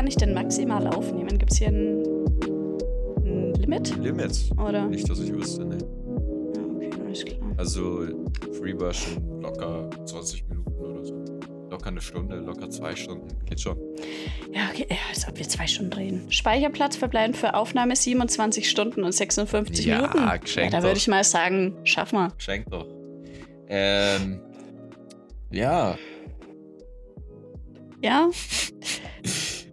kann ich denn maximal aufnehmen? Gibt es hier ein, ein Limit? Limit. Oder? Nicht, dass ich wüsste, ne. Ja, okay, alles klar. Also Free Version locker 20 Minuten oder so. Locker eine Stunde, locker zwei Stunden. Geht schon. Ja, okay, ja, als ob wir zwei Stunden reden. Speicherplatz verbleiben für Aufnahme 27 Stunden und 56 Ja, Minuten. Ja, geschenkt da würde ich mal sagen, schaff mal. Schenk doch. Ähm. Ja. Ja.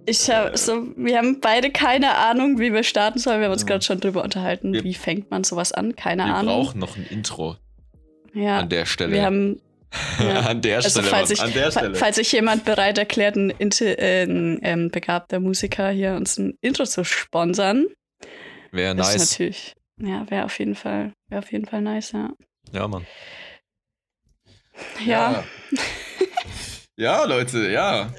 Ich hab, so, wir haben beide keine Ahnung, wie wir starten sollen. Wir haben uns Ja. gerade schon drüber unterhalten. Wir- wie fängt man sowas an? Keine Wir Ahnung. brauchen noch ein Intro ja, an der Stelle. wir haben ja. an der Also Stelle. falls Mann, sich, an der Stelle. falls sich jemand bereit erklärt, ein, äh, ein ähm, begabter Musiker hier uns ein Intro zu sponsern, Wäre ist nice. natürlich, ja, wäre auf jeden Fall, wäre auf jeden Fall nice, ja. Ja, Mann. Ja, Ja, Leute, ja.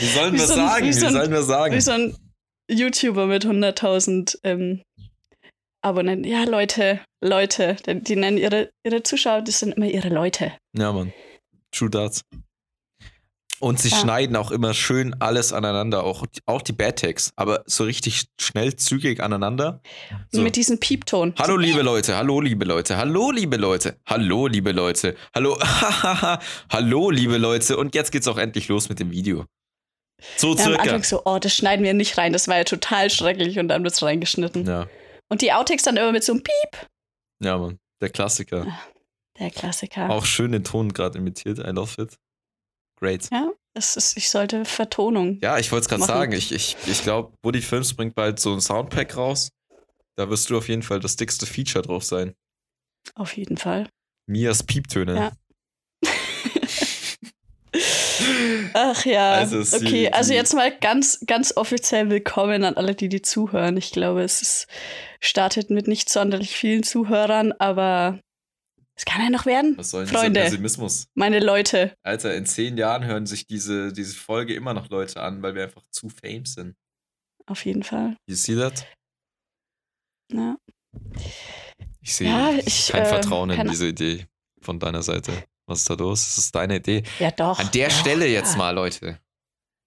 Wie sollen wir so sagen? wie Wie so ein- sollen wir sagen? wie so ein YouTuber mit 100.000 ähm, Abonnenten. Ja, Leute, Leute, die, die nennen ihre, ihre Zuschauer, das sind immer ihre Leute. Ja, Mann. True Darts. Und sie Ja. schneiden auch immer schön alles aneinander, auch, auch die Bad Tags, aber so richtig schnell, zügig aneinander. So. Mit diesem Piepton. Hallo liebe Leute, hallo liebe Leute, hallo liebe Leute, hallo liebe Leute, hallo, hallo liebe Leute und jetzt geht's auch endlich los mit dem Video. So Ja, am circa. Anfang so, oh, das schneiden wir nicht rein, das war ja total schrecklich und dann wird's reingeschnitten. Ja, Und die Outtakes dann immer mit so einem Piep. ja, Mann, der Klassiker. Der Klassiker. Auch schön den Ton gerade imitiert, I love it. Great. Ja, das ist, ich sollte Vertonung. Ja, ich wollte es gerade sagen. Ich, ich, ich glaube, Woody Films bringt bald so ein Soundpack raus. Da wirst du auf jeden Fall das dickste Feature drauf sein. Auf jeden Fall. Mias Pieptöne. Ja. Ach ja. Also okay, die- also jetzt mal ganz, ganz offiziell willkommen an alle, die die zuhören. Ich glaube, es ist, startet mit nicht sonderlich vielen Zuhörern, aber es kann ja noch werden. Was soll denn Freunde. dieser Pessimismus? Meine Leute. Alter, in zehn Jahren hören sich diese, diese Folge immer noch Leute an, weil wir einfach zu fame sind. Auf jeden Fall. You see that? Ja. Ich sehe Ja, kein äh, Vertrauen in keine- diese Idee von deiner Seite. Was ist da los? Das ist deine Idee. Ja, doch. An der doch, Stelle jetzt ja. mal, Leute.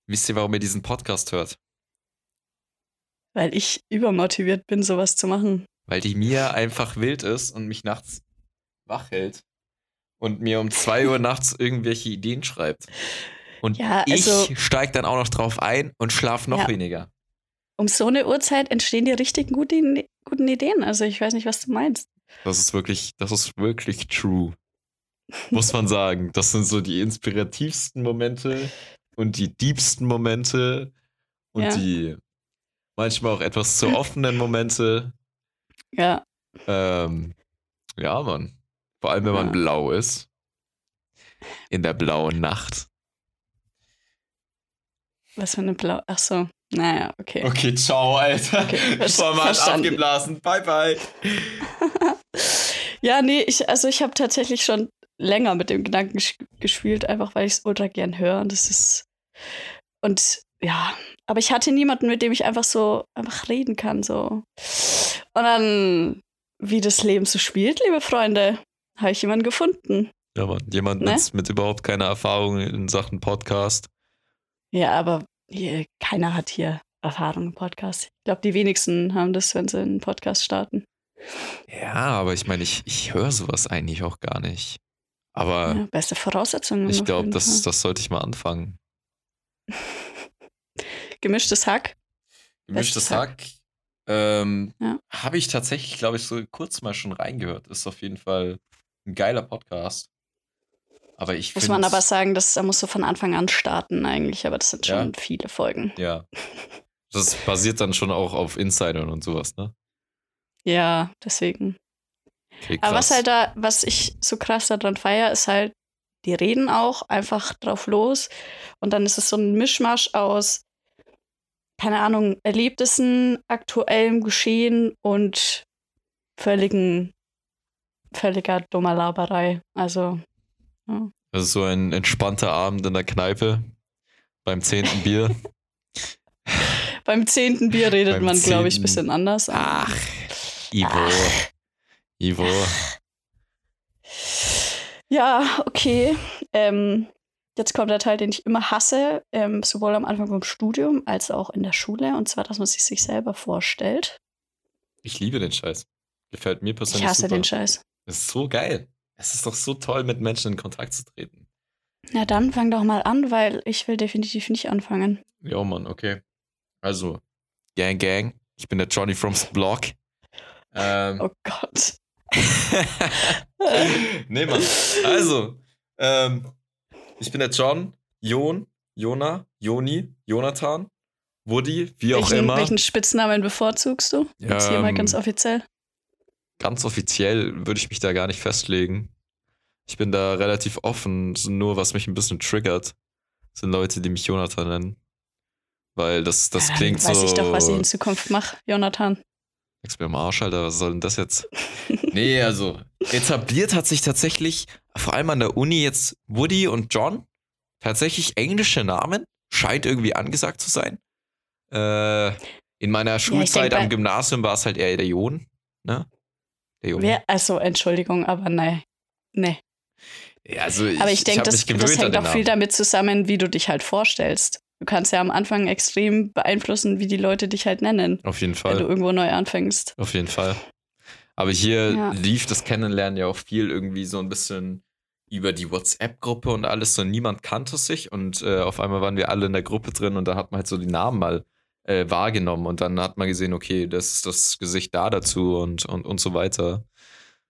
Wisst ihr, warum ihr diesen Podcast hört? Weil ich übermotiviert bin, sowas zu machen. Weil die Mia einfach wild ist und mich nachts wach hält und mir um 2 Uhr nachts irgendwelche Ideen schreibt. Und Ja, ich also- steig dann auch noch drauf ein und schlaf noch Ja. weniger. Um so eine Uhrzeit entstehen die richtigen guten, guten Ideen. Also ich weiß nicht, was du meinst. Das ist wirklich, das ist wirklich true. Muss man sagen. Das sind so die inspirativsten Momente und die diebsten Momente und Ja. die manchmal auch etwas zu offenen Momente. Ja, Ähm, ja, Mann. Vor allem, wenn man Ja. blau ist. In der blauen Nacht. was für eine Blau. Ach so. Naja, okay. Okay, ciao, Alter. Okay, Format abgeblasen. Bye, bye. Ja, nee, ich, also ich habe tatsächlich schon länger mit dem Gedanken ges- gespielt, einfach weil ich es ultra gern höre. Und das ist. Und ja, aber ich hatte niemanden, mit dem ich einfach so einfach reden kann. So. Und dann, wie das Leben so spielt, liebe Freunde, habe ich jemanden gefunden. Ja, Mann. Jemand Ne? mit, mit überhaupt keiner Erfahrung in Sachen Podcast. Ja, aber hier, keiner hat hier Erfahrung im Podcast. Ich glaube, die wenigsten haben das, wenn sie einen Podcast starten. Ja, aber ich meine, ich, ich höre sowas eigentlich auch gar nicht. Aber Ja, beste Voraussetzungen. ich glaube, das, das sollte ich mal anfangen. Gemischtes Hack. Gemischtes Bestes Hack. Ähm, Ja. Habe ich tatsächlich, glaube ich, so kurz mal schon reingehört. Ist auf jeden Fall ein geiler Podcast. Aber ich Muss man aber sagen, dass da musst du von Anfang an starten eigentlich, aber das sind Ja. schon viele Folgen. Ja. Das basiert dann schon auch auf Insidern und sowas, ne? Ja, deswegen. Okay, Aber was halt da, was ich so krass daran feiere, ist halt, die reden auch einfach drauf los und dann ist es so ein Mischmasch aus, keine Ahnung, Erlebnissen, aktuellem Geschehen und völligen, völliger dummer Laberei. Also, Das ist so ein entspannter Abend in der Kneipe beim zehnten Bier. beim zehnten Bier redet Beim man, glaube ich, ein bisschen anders. Ach, Ivo. Ach. Ivo. Ja, okay. Ähm, jetzt kommt der Teil, den ich immer hasse, ähm, sowohl am Anfang vom Studium als auch in der Schule, und zwar, dass man sich sich selber vorstellt. Ich liebe den Scheiß. Gefällt mir persönlich Ich hasse super. den Scheiß. Das ist so geil. Es ist doch so toll, mit Menschen in Kontakt zu treten. Na dann fang doch mal an, weil ich will definitiv nicht anfangen. Ja, Mann, okay. Also, Gang, Gang. Ich bin der Johnny from's Block. Ähm, Oh Gott. nee, Mann. Also, ähm, ich bin der John, Jon, Jona, Joni, Jonathan, Woody, wie auch welchen, immer. welchen Spitznamen bevorzugst du? Jetzt hier mal Ähm, ganz offiziell. Ganz offiziell würde ich mich da gar nicht festlegen. Ich bin da relativ offen. Nur was mich ein bisschen triggert, sind Leute, die mich Jonathan nennen. Weil das, das Ja, klingt weiß so. ich doch, was ich in Zukunft mache, Jonathan. Nix mir am Arsch, Alter, was soll denn das jetzt? nee, also, etabliert hat sich tatsächlich, vor allem an der Uni jetzt Woody und John, tatsächlich englische Namen. Scheint irgendwie angesagt zu sein. Äh, in meiner Schulzeit denk, am Gymnasium war es halt eher der Jon, ne? Der Jon. Wer, also, Entschuldigung, aber nein. Nee. Ja, also Aber ich denke, das, das hängt auch viel damit zusammen, wie du dich halt vorstellst. Du kannst ja am Anfang extrem beeinflussen, wie die Leute dich halt nennen, Auf jeden wenn du Fall. irgendwo neu anfängst. Auf jeden Fall. Aber hier Ja. lief das Kennenlernen ja auch viel irgendwie so ein bisschen über die WhatsApp-Gruppe und alles. So niemand kannte sich und äh, auf einmal waren wir alle in der Gruppe drin und da hat man halt so die Namen mal äh, wahrgenommen und dann hat man gesehen, okay, das ist das Gesicht da dazu und, und, und so weiter.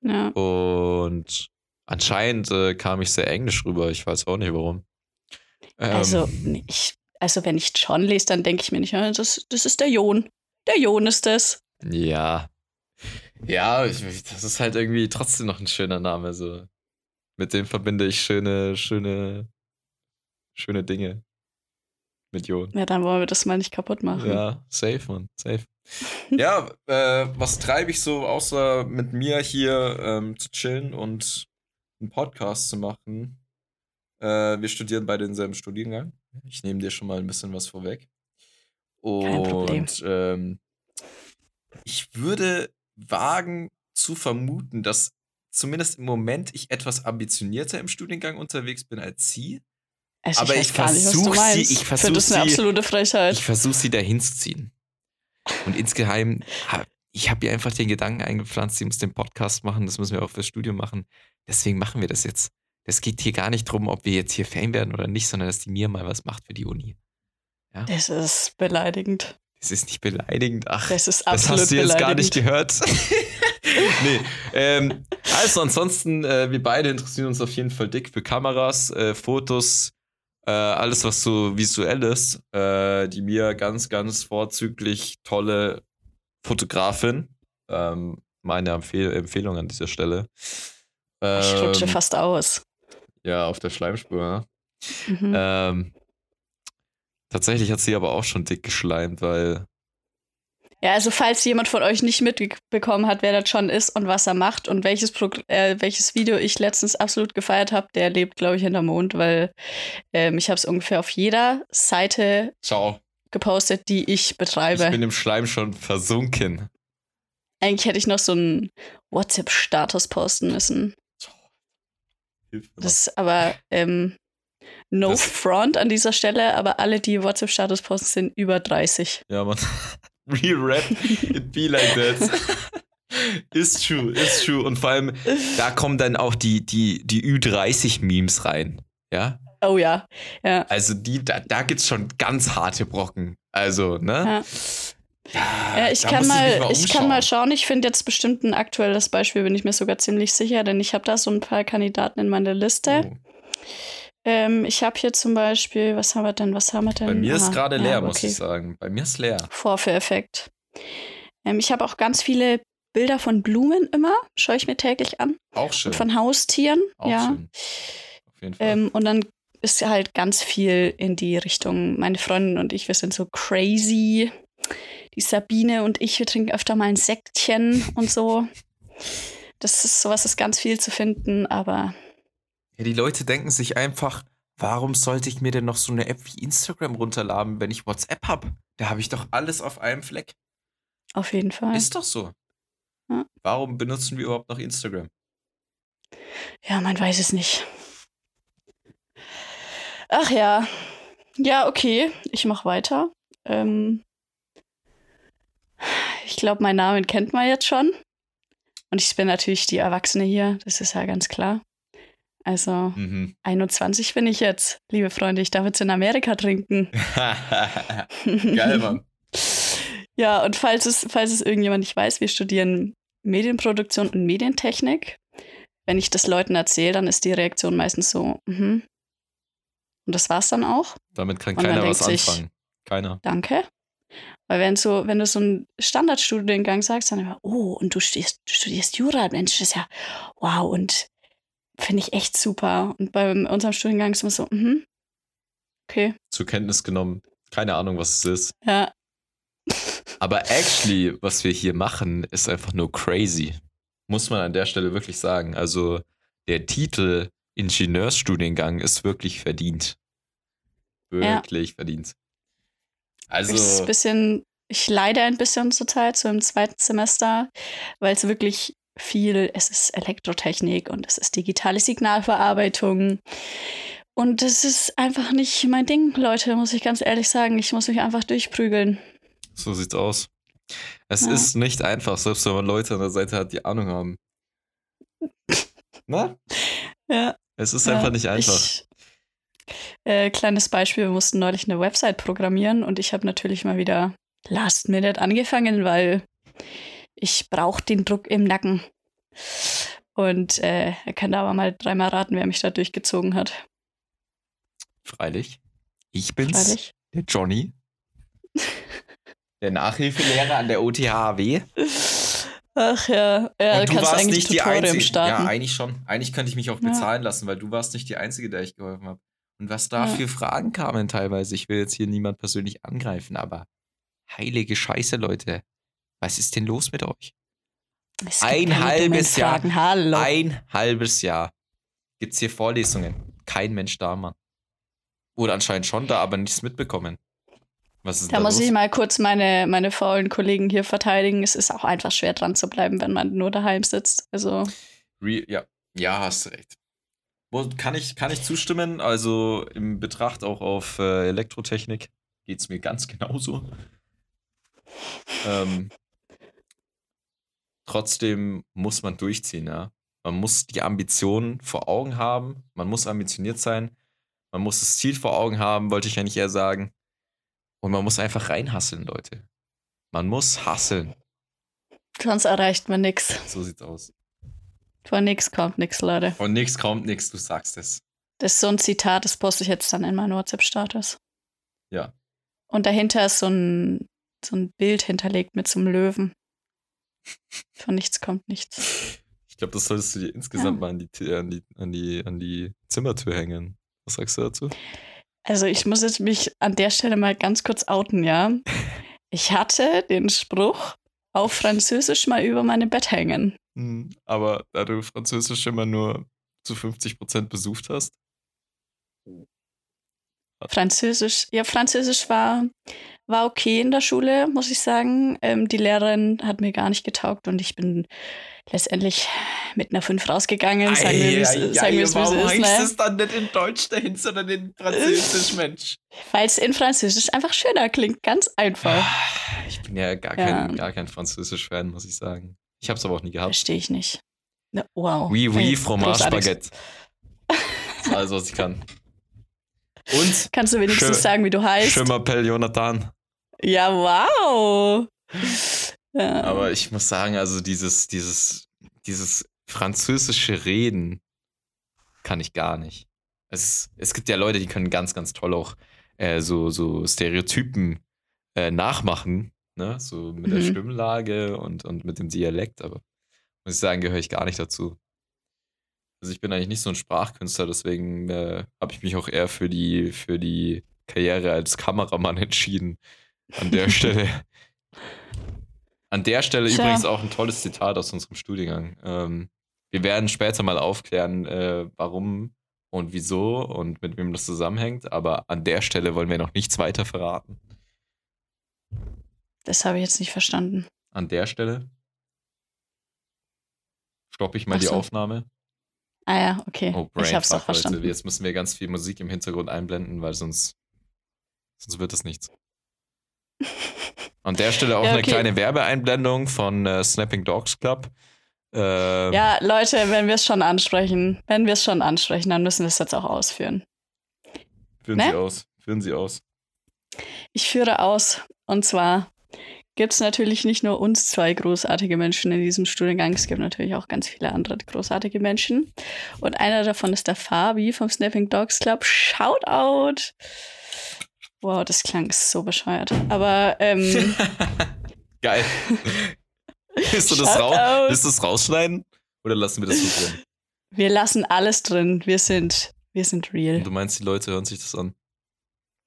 Ja. Und anscheinend äh, kam ich sehr englisch rüber. Ich weiß auch nicht warum. Ähm, Also, ich, also, wenn ich John lese, dann denke ich mir nicht, das, das ist der Jon. Der Jon ist das. Ja. Ja, ich, das ist halt irgendwie trotzdem noch ein schöner Name. So. Mit dem verbinde ich schöne, schöne, schöne Dinge. Mit Jon. Ja, dann wollen wir das mal nicht kaputt machen. Ja, safe, man, safe. ja, äh, was treibe ich so, außer mit mir hier ähm, zu chillen und einen Podcast zu machen? Äh, wir studieren beide denselben Studiengang. Ich nehme dir schon mal ein bisschen was vorweg. Kein Problem. Und ähm, ich würde wagen zu vermuten, dass zumindest im Moment ich etwas ambitionierter im Studiengang unterwegs bin als sie. Also, Aber ich gar nicht, was versuch du sie- ich versuch finde das eine sie- absolute Frechheit. Ich versuche sie dahin zu ziehen. Und insgeheim, ich habe ihr einfach den Gedanken eingepflanzt, sie muss den Podcast machen, das müssen wir auch fürs Studium machen. Deswegen machen wir das jetzt. Das geht hier gar nicht drum, ob wir jetzt hier Fame werden oder nicht, sondern dass die mir mal was macht für die Uni. das ist beleidigend. Das ist nicht beleidigend. Ach, Das ist das absolut hast du jetzt gar nicht gehört. nee. Ähm, also ansonsten, äh, wir beide interessieren uns auf jeden Fall dick für Kameras, äh, Fotos, äh, alles, was so visuell ist. Äh, die mir ganz, ganz vorzüglich tolle Fotografin. Ähm, meine Empfehl Empfehlung an dieser Stelle. Ich rutsche Ähm, fast aus. Ja, auf der Schleimspur. Mhm. Ähm, tatsächlich hat sie aber auch schon dick geschleimt, weil Ja, also falls jemand von euch nicht mitbekommen hat, wer das schon ist und was er macht und welches, Progr äh, welches Video ich letztens absolut gefeiert habe, der lebt, glaube ich, hinterm Mond, weil ähm, ich habe es ungefähr auf jeder Seite ciao. gepostet, die ich betreibe. Ich bin im Schleim schon versunken. Eigentlich hätte ich noch so einen WhatsApp-Status posten müssen. Das ist aber ähm, no Das- front an dieser Stelle, aber alle, die WhatsApp-Status posten, sind über 30. Ja, man. Re-rap, it be like that. ist true, ist true. Und vor allem, da kommen dann auch die, die, die Ü30-Memes rein. Ja? Oh ja, ja. Also die, da, da gibt's schon ganz harte Brocken. Also, ne? Ja. Ja, ich da kann muss mal, ich kann mal schauen. Ich finde jetzt bestimmt ein aktuelles Beispiel, bin ich mir sogar ziemlich sicher, denn ich habe da so ein paar Kandidaten in meiner Liste. Oh. Ähm, ich habe hier zum Beispiel, was haben wir denn, was haben wir denn? Bei mir ist gerade ja, leer, muss okay. ich sagen. Bei mir ist leer. Vorführeffekt. Ähm, ich habe auch ganz viele Bilder von Blumen immer, schaue ich mir täglich an. Auch schön. Und von Haustieren, Auch ja. schön. Auf jeden Fall. Ähm, und dann ist halt ganz viel in die Richtung, meine Freundin und ich, wir sind so crazy. Die Sabine und ich, wir trinken öfter mal ein Sektchen und so. Das ist sowas, ist ganz viel zu finden, aber Ja, die Leute denken sich einfach, warum sollte ich mir denn noch so eine App wie Instagram runterladen, wenn ich WhatsApp habe? Da habe ich doch alles auf einem Fleck. auf jeden Fall. Ist doch so. Ja. Warum benutzen wir überhaupt noch Instagram? Ja, man weiß es nicht. Ach ja. Ja, okay. Ich mach weiter. Ähm, ich glaube, meinen Namen kennt man jetzt schon. Und ich bin natürlich die Erwachsene hier, das ist ja ganz klar. Also Mhm. 21 bin ich jetzt, liebe Freunde. Ich darf jetzt in Amerika trinken. Geil, Mann. Ja, und falls es, falls es irgendjemand nicht weiß, wir studieren Medienproduktion und Medientechnik. Wenn ich das Leuten erzähle, dann ist die Reaktion meistens so, mhm. Und das war's dann auch. Damit kann Und keiner was sich- anfangen. Keiner. Danke. Weil wenn, so, wenn du so einen Standardstudiengang sagst, dann immer, oh, und du studierst, du studierst Jura, Mensch, das ist ja wow und finde ich echt super. Und bei unserem Studiengang ist immer so, mhm. Okay, Zur Kenntnis genommen. Keine Ahnung, was es ist. ja. Aber actually, was wir hier machen, ist einfach nur crazy. Muss man an der Stelle wirklich sagen. Also, der Titel Ingenieursstudiengang ist wirklich verdient. Wirklich verdient. Also, ist ein bisschen, ich leide ein bisschen zur Zeit, so im zweiten Semester, weil es wirklich viel, es ist Elektrotechnik und es ist digitale Signalverarbeitung. Und das ist einfach nicht mein Ding, Leute, muss ich ganz ehrlich sagen. Ich muss mich einfach durchprügeln. so sieht's aus. Es Ja. ist nicht einfach, selbst wenn man Leute an der Seite hat, die Ahnung haben. Na? Ja. Es ist Ja, einfach nicht einfach. Ich, äh, kleines Beispiel, wir mussten neulich eine Website programmieren und ich habe natürlich mal wieder last minute angefangen, weil ich brauche den Druck im Nacken. Und äh, er kann da aber mal dreimal raten, wer mich da durchgezogen hat. Freilich. Ich bin's, Freilich. der Johnny. der Nachhilfelehrer an der OTHW. Ach ja, ja Und du kannst warst eigentlich nicht die Tutorium Einzige. starten. Ja, eigentlich schon. Eigentlich könnte ich mich auch Ja. bezahlen lassen, weil du warst nicht die Einzige, der ich geholfen habe. Und was da Ja. für Fragen kamen teilweise. Ich will jetzt hier niemand persönlich angreifen, aber heilige Scheiße, Leute. Was ist denn los mit euch? Es gibt ein halbes Jahr. Hallo. Ein halbes Jahr gibt's hier Vorlesungen. Kein Mensch da, Mann. Oder anscheinend schon da, aber nichts mitbekommen. Was ist Da da muss los? ich mal kurz meine, meine faulen Kollegen hier verteidigen. Es ist auch einfach schwer dran zu bleiben, wenn man nur daheim sitzt. Also, Re ja. ja, hast recht. Kann ich, kann ich zustimmen? Also im Betracht auch auf äh, Elektrotechnik geht es mir ganz genauso. Ähm, trotzdem muss man durchziehen, ja. Man muss die Ambition vor Augen haben, man muss ambitioniert sein, man muss das Ziel vor Augen haben, wollte ich ja nicht eher sagen. Und man muss einfach reinhasseln, Leute. Man muss hasseln. sonst erreicht man nichts. So sieht's aus. Von nichts kommt nichts, Leute. Von nix kommt nix, du sagst es. Das ist so ein Zitat, das poste ich jetzt dann in meinen WhatsApp-Status. Ja. Und dahinter ist so ein, so ein Bild hinterlegt mit so einem Löwen. Von nichts kommt nichts. Ich glaube, das solltest du dir insgesamt Ja. mal an die, an, die, an, die, an die Zimmertür hängen. Was sagst du dazu? Also ich muss jetzt mich an der Stelle mal ganz kurz outen, ja. Ich hatte den Spruch auf Französisch mal über meinem Bett hängen. Hm, Aber da du Französisch immer nur zu 50% besucht hast. Französisch, ja, Französisch war, war okay in der Schule, muss ich sagen. Ähm, die Lehrerin hat mir gar nicht getaugt und ich bin letztendlich mit einer 5 rausgegangen. Sagen wir, es- es, wie es ist. Ne? dann nicht in Deutsch dahin, sondern in Französisch, Mensch? Weil es in Französisch einfach schöner klingt, ganz einfach. Ich bin ja gar Ja. kein, gar kein Französisch-Fan, muss ich sagen. Ich habe es aber auch nie gehabt. Verstehe ich nicht. Ne, wow. Oui, oui, Fromage. Baguette. Das alles, was ich kann. Und Kannst du wenigstens Schö- sagen, wie du heißt? M'appelle Jonathan. Ja, wow. Ja. Aber ich muss sagen, also dieses, dieses, dieses französische Reden kann ich gar nicht. Es, es gibt ja Leute, die können ganz, ganz toll auch äh, so, so Stereotypen äh, nachmachen, ne? So mit der Mhm. Stimmlage und, und mit dem Dialekt, aber muss ich sagen, gehöre ich gar nicht dazu. Also ich bin eigentlich nicht so ein Sprachkünstler, deswegen äh, habe ich mich auch eher für die, für die Karriere als Kameramann entschieden. An der Stelle. An der Stelle Tja. übrigens auch ein tolles Zitat aus unserem Studiengang. Ähm, wir werden später mal aufklären, äh, warum und wieso und mit wem das zusammenhängt, aber an der Stelle wollen wir noch nichts weiter verraten. Das habe ich jetzt nicht verstanden. An der Stelle stoppe ich mal Ach die so. Aufnahme. Ah ja, okay. Oh, ich hab's doch Brainfuck, Leute. verstanden. Jetzt müssen wir ganz viel Musik im Hintergrund einblenden, weil sonst, sonst wird das nichts. An der Stelle auch Ja, eine okay. kleine Werbeeinblendung von äh, Snapping Dogs Club. Äh, Ja, Leute, wenn wir es schon ansprechen, wenn wir es schon ansprechen, dann müssen wir es jetzt auch ausführen. Führen ne? Sie aus. Führen Sie aus. Ich führe aus. Und zwar gibt es natürlich nicht nur uns zwei großartige Menschen in diesem Studiengang, es gibt natürlich auch ganz viele andere großartige Menschen. Und einer davon ist der Fabi vom Snapping Dogs Club. Shoutout! Wow, das klang so bescheuert. Aber ähm, Geil. Willst du, das raus, willst das rausschneiden? Oder lassen wir das so drin? wir lassen alles drin. Wir sind, wir sind Und real. du meinst, die Leute hören sich das an?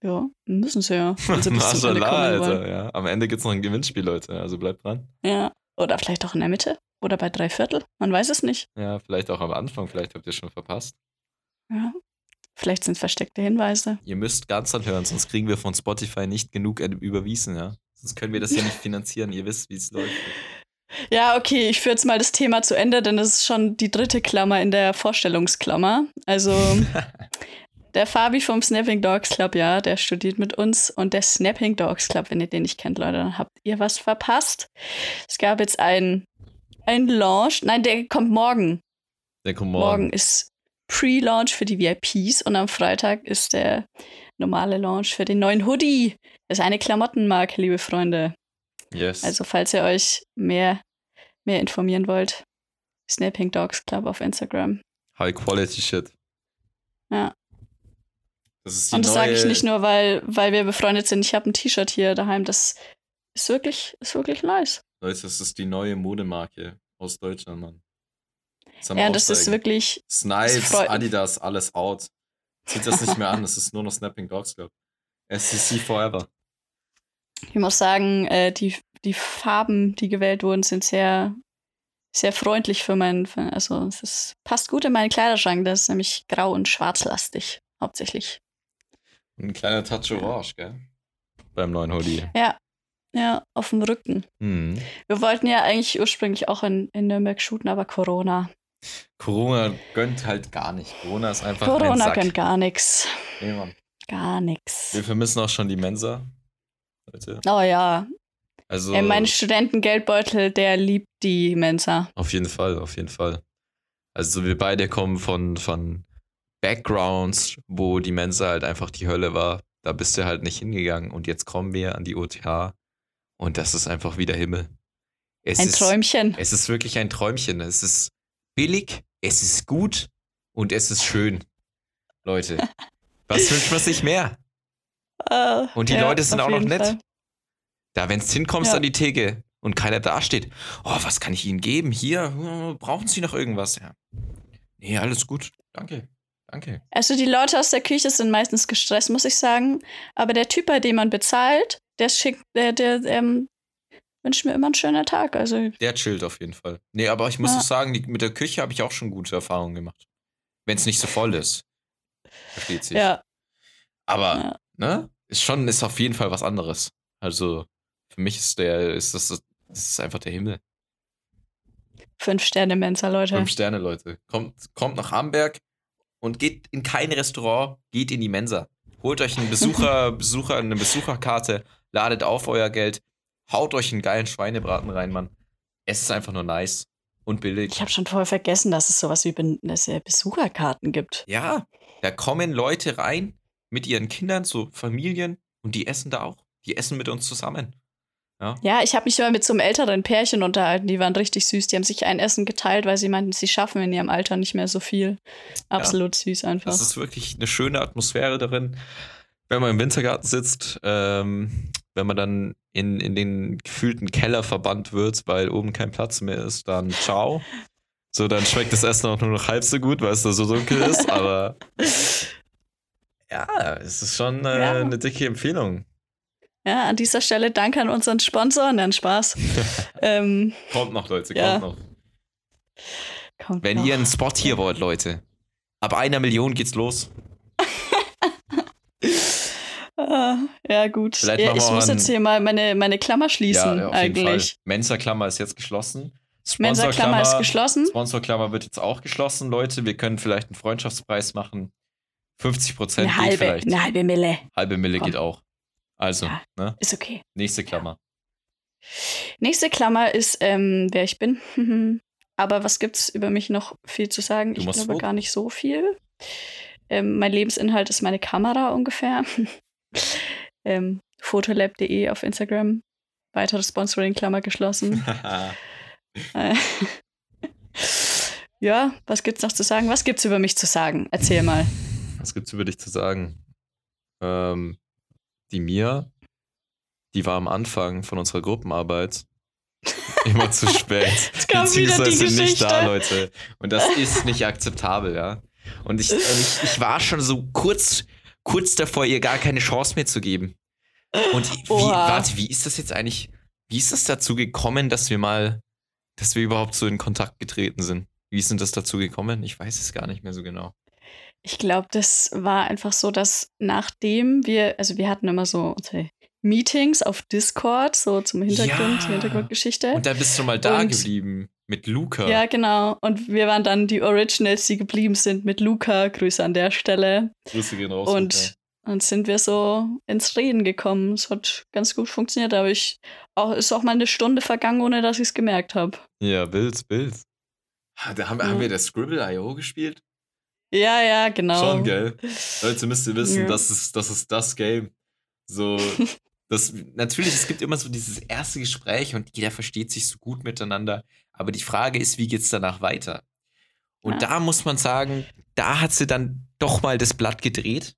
Ja, müssen sie ja. sie bis zum Ende. Alter. Ja. Am Ende gibt es noch ein Gewinnspiel, Leute. Also bleibt dran. Ja. Oder vielleicht auch in der Mitte. Oder bei drei Viertel. Man weiß es nicht. Ja, vielleicht auch am Anfang. Vielleicht habt ihr schon verpasst. Ja. Vielleicht sind es versteckte Hinweise. Ihr müsst ganz anhören, sonst kriegen wir von Spotify nicht genug überwiesen, ja. Sonst können wir das hier nicht finanzieren. Ihr wisst, wie es läuft. Ja, okay, ich führe jetzt mal das Thema zu Ende, denn das ist schon die dritte Klammer in der Vorstellungsklammer. Also, der Fabi vom Snapping Dogs Club, ja, der studiert mit uns. Und der Snapping Dogs Club, wenn ihr den nicht kennt, Leute, dann habt ihr was verpasst. Es gab jetzt ein, ein Launch. Nein, der kommt morgen. Der kommt Morgen morgen. ist Pre-Launch für die VIPs und am Freitag ist der normale Launch für den neuen Hoodie. Das ist eine Klamottenmarke, liebe Freunde. Yes. Also, falls ihr euch mehr, mehr informieren wollt, Snapping Dogs Club auf Instagram. High Quality Shit. Ja. Das Und das neue, sage ich nicht nur, weil, weil wir befreundet sind. Ich habe ein T-Shirt hier daheim, das ist wirklich, ist wirklich nice. Leute, das ist die neue Modemarke aus Deutschland, Mann. Das Ja, das ist wirklich, Snipes, Adidas, alles out. Zieht das nicht mehr an, das ist nur noch Snapping Dogs Club. SCC Forever. ich muss sagen, äh, die, die Farben, die gewählt wurden, sind sehr, sehr freundlich für meinen, also es ist, passt gut in meinen Kleiderschrank. Das ist nämlich grau und schwarzlastig, hauptsächlich. Ein kleiner Touch Orange, gell? Beim neuen Hoodie. Ja, ja, auf dem Rücken. Mhm. Wir wollten ja eigentlich ursprünglich auch in, in Nürnberg shooten, aber Corona. Corona gönnt halt gar nicht. Corona ist einfach ein Corona Sack. gönnt gar nichts. Nee, Mann. Gar nichts. Wir vermissen auch schon die Mensa. Leute. Oh ja. Also Ey, mein Studentengeldbeutel, der liebt die Mensa. auf jeden Fall, auf jeden Fall. Also wir beide kommen von, von Backgrounds, wo die Mensa halt einfach die Hölle war. Da bist du halt nicht hingegangen. Und jetzt kommen wir an die OTH und das ist einfach wieder Himmel. Es Ein ist, Träumchen. Es ist wirklich ein Träumchen. Es ist billig, es ist gut und es ist schön. Leute, was wünscht man sich mehr? Äh, Und die ja, Leute sind auch noch nett. Fall. Da, wenn es hinkommst Ja. an die Theke und keiner dasteht, oh, was kann ich Ihnen geben? Hier, äh, brauchen Sie noch irgendwas? Ja. Nee, alles gut. Danke. Danke. Also die Leute aus der Küche sind meistens gestresst, muss ich sagen. Aber der Typ, bei dem man bezahlt, der schickt, der, der ähm, wünscht mir immer einen schönen Tag. Also Der chillt auf jeden Fall. Nee, aber ich muss Ja. auch sagen, die, mit der Küche habe ich auch schon gute Erfahrungen gemacht. Wenn es nicht so voll ist. Versteht sich. ja, Aber, Ja. ne? Ist schon, ist auf jeden Fall was anderes. Also, für mich ist der, ist das, das ist einfach der Himmel. fünf Sterne Mensa, Leute. Fünf Sterne, Leute. Kommt, kommt nach Amberg und geht in kein Restaurant, geht in die Mensa. Holt euch einen Besucher, Besucher, eine Besucherkarte, ladet auf euer Geld, haut euch einen geilen Schweinebraten rein, Mann. Es ist einfach nur nice und billig. Ich habe schon voll vergessen, dass es sowas wie es Besucherkarten gibt. Ja, da kommen Leute rein mit ihren Kindern, so Familien, und die essen da auch. Die essen mit uns zusammen. Ja, ich habe mich mal mit so einem älteren Pärchen unterhalten, die waren richtig süß. Die haben sich ein Essen geteilt, weil sie meinten, sie schaffen in ihrem Alter nicht mehr so viel. Absolut süß einfach. Das ist wirklich eine schöne Atmosphäre darin, wenn man im Wintergarten sitzt, ähm, wenn man dann in, in den gefühlten Keller verbannt wird, weil oben kein Platz mehr ist, dann ciao. So, dann schmeckt das Essen auch nur noch halb so gut, weil es da so dunkel ist, aber ja, es ist schon äh, Ja. eine dicke Empfehlung. Ja, an dieser Stelle Dank an unseren Sponsor. Nein, Spaß. ähm, Kommt noch, Leute, Ja. kommt noch. kommt Wenn noch. ihr einen Spot hier wollt, Leute, ab einer Million geht's los. Ah, ja, gut. Ja, ich muss jetzt hier mal meine, meine Klammer schließen, ja, eigentlich. Mensa-Klammer ist jetzt geschlossen. Mensa-Klammer ist geschlossen. Sponsorklammer wird jetzt auch geschlossen, Leute. Wir können vielleicht einen Freundschaftspreis machen. 50 Prozent Eine halbe, vielleicht. eine halbe Mille. Halbe Mille Komm. geht auch. Also, Ja. ne? Ist okay. Nächste Klammer. Nächste Klammer ist, ähm, wer ich bin. Aber was gibt's über mich noch viel zu sagen? Du ich glaube Foto. gar nicht so viel. Ähm, mein Lebensinhalt ist meine Kamera ungefähr. ähm, Fotolab.de auf Instagram. Weiteres Sponsoring, Klammer geschlossen. Äh, ja, was gibt's noch zu sagen? Was gibt's über mich zu sagen? Erzähl mal. Was gibt's über dich zu sagen? Ähm, die Mia, die war am Anfang von unserer Gruppenarbeit immer zu spät. Beziehungsweise nicht da. Leute. Und das ist nicht akzeptabel, ja. Und ich, ich, ich war schon so kurz, kurz davor, ihr gar keine Chance mehr zu geben. Und wie, Oha. warte, wie ist das jetzt eigentlich? Wie ist es dazu gekommen, dass wir mal, dass wir überhaupt so in Kontakt getreten sind? Wie ist denn das dazu gekommen? Ich weiß es gar nicht mehr so genau. Ich glaube, das war einfach so, dass nachdem wir, also wir hatten immer so unsere Meetings auf Discord, so zum Hintergrund, Ja. Hintergrundgeschichte. Und dann bist du mal da Und- geblieben mit Luca. Ja, genau. Und wir waren dann die Originals, die geblieben sind mit Luca. Grüße an der Stelle. Grüße gehen raus. Und dann sind wir so ins Reden gekommen. Es hat ganz gut funktioniert, aber ich auch, ist auch mal eine Stunde vergangen, ohne dass ich es gemerkt habe. Ja, Bild, Bild. Ah, Da haben, Ja. haben wir das Scribble.io gespielt? Ja, ja, genau. Schon, gell? Leute, müsst ihr wissen, Ja. das, ist, das ist das Game. So, das, natürlich, es gibt immer so dieses erste Gespräch und jeder versteht sich so gut miteinander. Aber die Frage ist, wie geht's danach weiter? Und Ja. da muss man sagen, da hat sie dann doch mal das Blatt gedreht.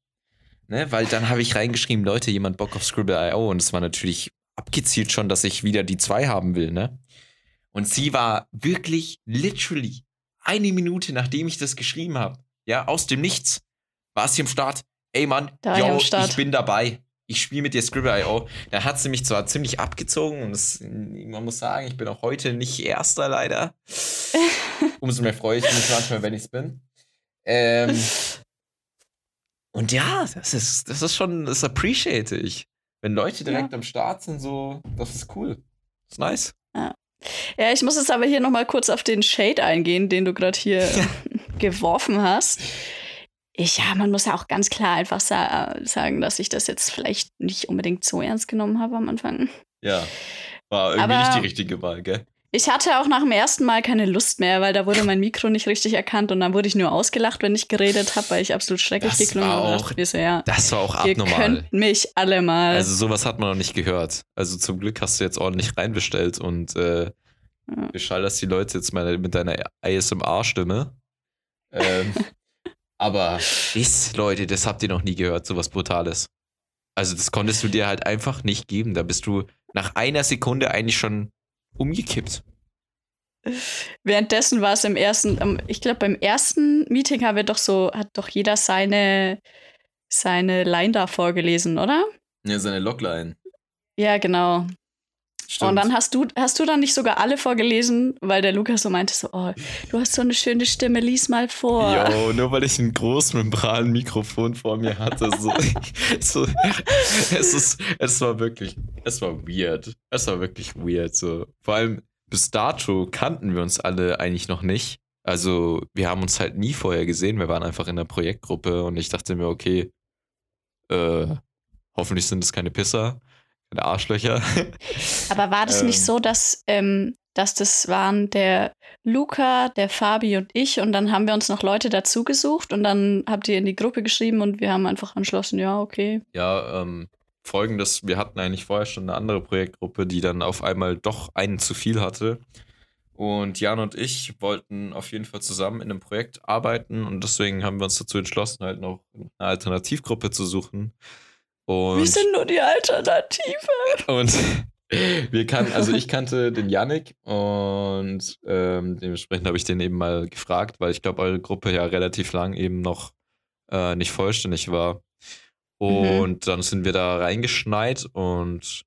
Ne? Weil dann habe ich reingeschrieben, Leute, jemand Bock auf Scribble.io und es war natürlich abgezielt schon, dass ich wieder die zwei haben will, ne? Und sie war wirklich literally eine Minute, nachdem ich das geschrieben habe, ja, aus dem Nichts, war sie am Start. Ey Mann, Da yo, Start. ich bin dabei. Ich spiele mit dir Scribble.io. Da hat sie mich zwar ziemlich abgezogen und das, man muss sagen, ich bin auch heute nicht Erster leider. Umso mehr freue ich mich manchmal, wenn ich es bin. Ähm, und ja, das ist, das ist schon, das appreciate ich. Wenn Leute direkt am Start sind, so, das ist cool. Das ist nice. Ja, ich muss jetzt aber hier nochmal kurz auf den Shade eingehen, den du gerade hier geworfen hast. Ich, ja, man muss ja auch ganz klar einfach sa sagen, dass ich das jetzt vielleicht nicht unbedingt so ernst genommen habe am Anfang. Ja. War irgendwie Aber- nicht die richtige Wahl, gell? Ich hatte auch nach dem ersten Mal keine Lust mehr, weil da wurde mein Mikro nicht richtig erkannt und dann wurde ich nur ausgelacht, wenn ich geredet habe, weil ich absolut schrecklich Das geklungen war habe. auch- dachte so, ja, Das war auch ihr abnormal. könnt mich alle mal. Also sowas hat man noch nicht gehört. Also zum Glück hast du jetzt ordentlich reinbestellt und äh, Ja. beschallerst die Leute jetzt mal mit deiner ASMR-Stimme. Ähm, aber das, Leute, das habt ihr noch nie gehört, sowas Brutales. Also das konntest du dir halt einfach nicht geben. Da bist du nach einer Sekunde eigentlich schon umgekippt. Währenddessen war es im ersten, ich glaube, beim ersten Meeting haben wir doch so, hat doch jeder seine, seine Line da vorgelesen, oder? Ja, seine Logline. Ja, genau. Stimmt. Und dann hast du, hast du dann nicht sogar alle vorgelesen, weil der Lukas so meinte, so, oh, du hast so eine schöne Stimme, lies mal vor. Jo, nur weil ich ein großmembran Mikrofon vor mir hatte. So, so, es, ist, es war wirklich, es war weird. Es war wirklich weird. So. Vor allem bis dato kannten wir uns alle eigentlich noch nicht. Also wir haben uns halt nie vorher gesehen. Wir waren einfach in der Projektgruppe und ich dachte mir, okay, äh, hoffentlich sind es keine Pisser, keine Arschlöcher. Aber war das nicht Ähm. so, dass, ähm, dass das waren der Luca, der Fabi und ich und dann haben wir uns noch Leute dazu gesucht und dann habt ihr in die Gruppe geschrieben und wir haben einfach entschlossen, ja, okay. Ja, ähm, folgendes, wir hatten eigentlich vorher schon eine andere Projektgruppe, die dann auf einmal doch einen zu viel hatte. Und Jan und ich wollten auf jeden Fall zusammen in einem Projekt arbeiten und deswegen haben wir uns dazu entschlossen, halt noch eine Alternativgruppe zu suchen. Und, wir sind nur die Alternative. und wir kannten, also ich kannte den Yannick und ähm, dementsprechend habe ich den eben mal gefragt, weil ich glaube, eure Gruppe ja relativ lang eben noch äh, nicht vollständig war. Und dann sind wir da reingeschneit und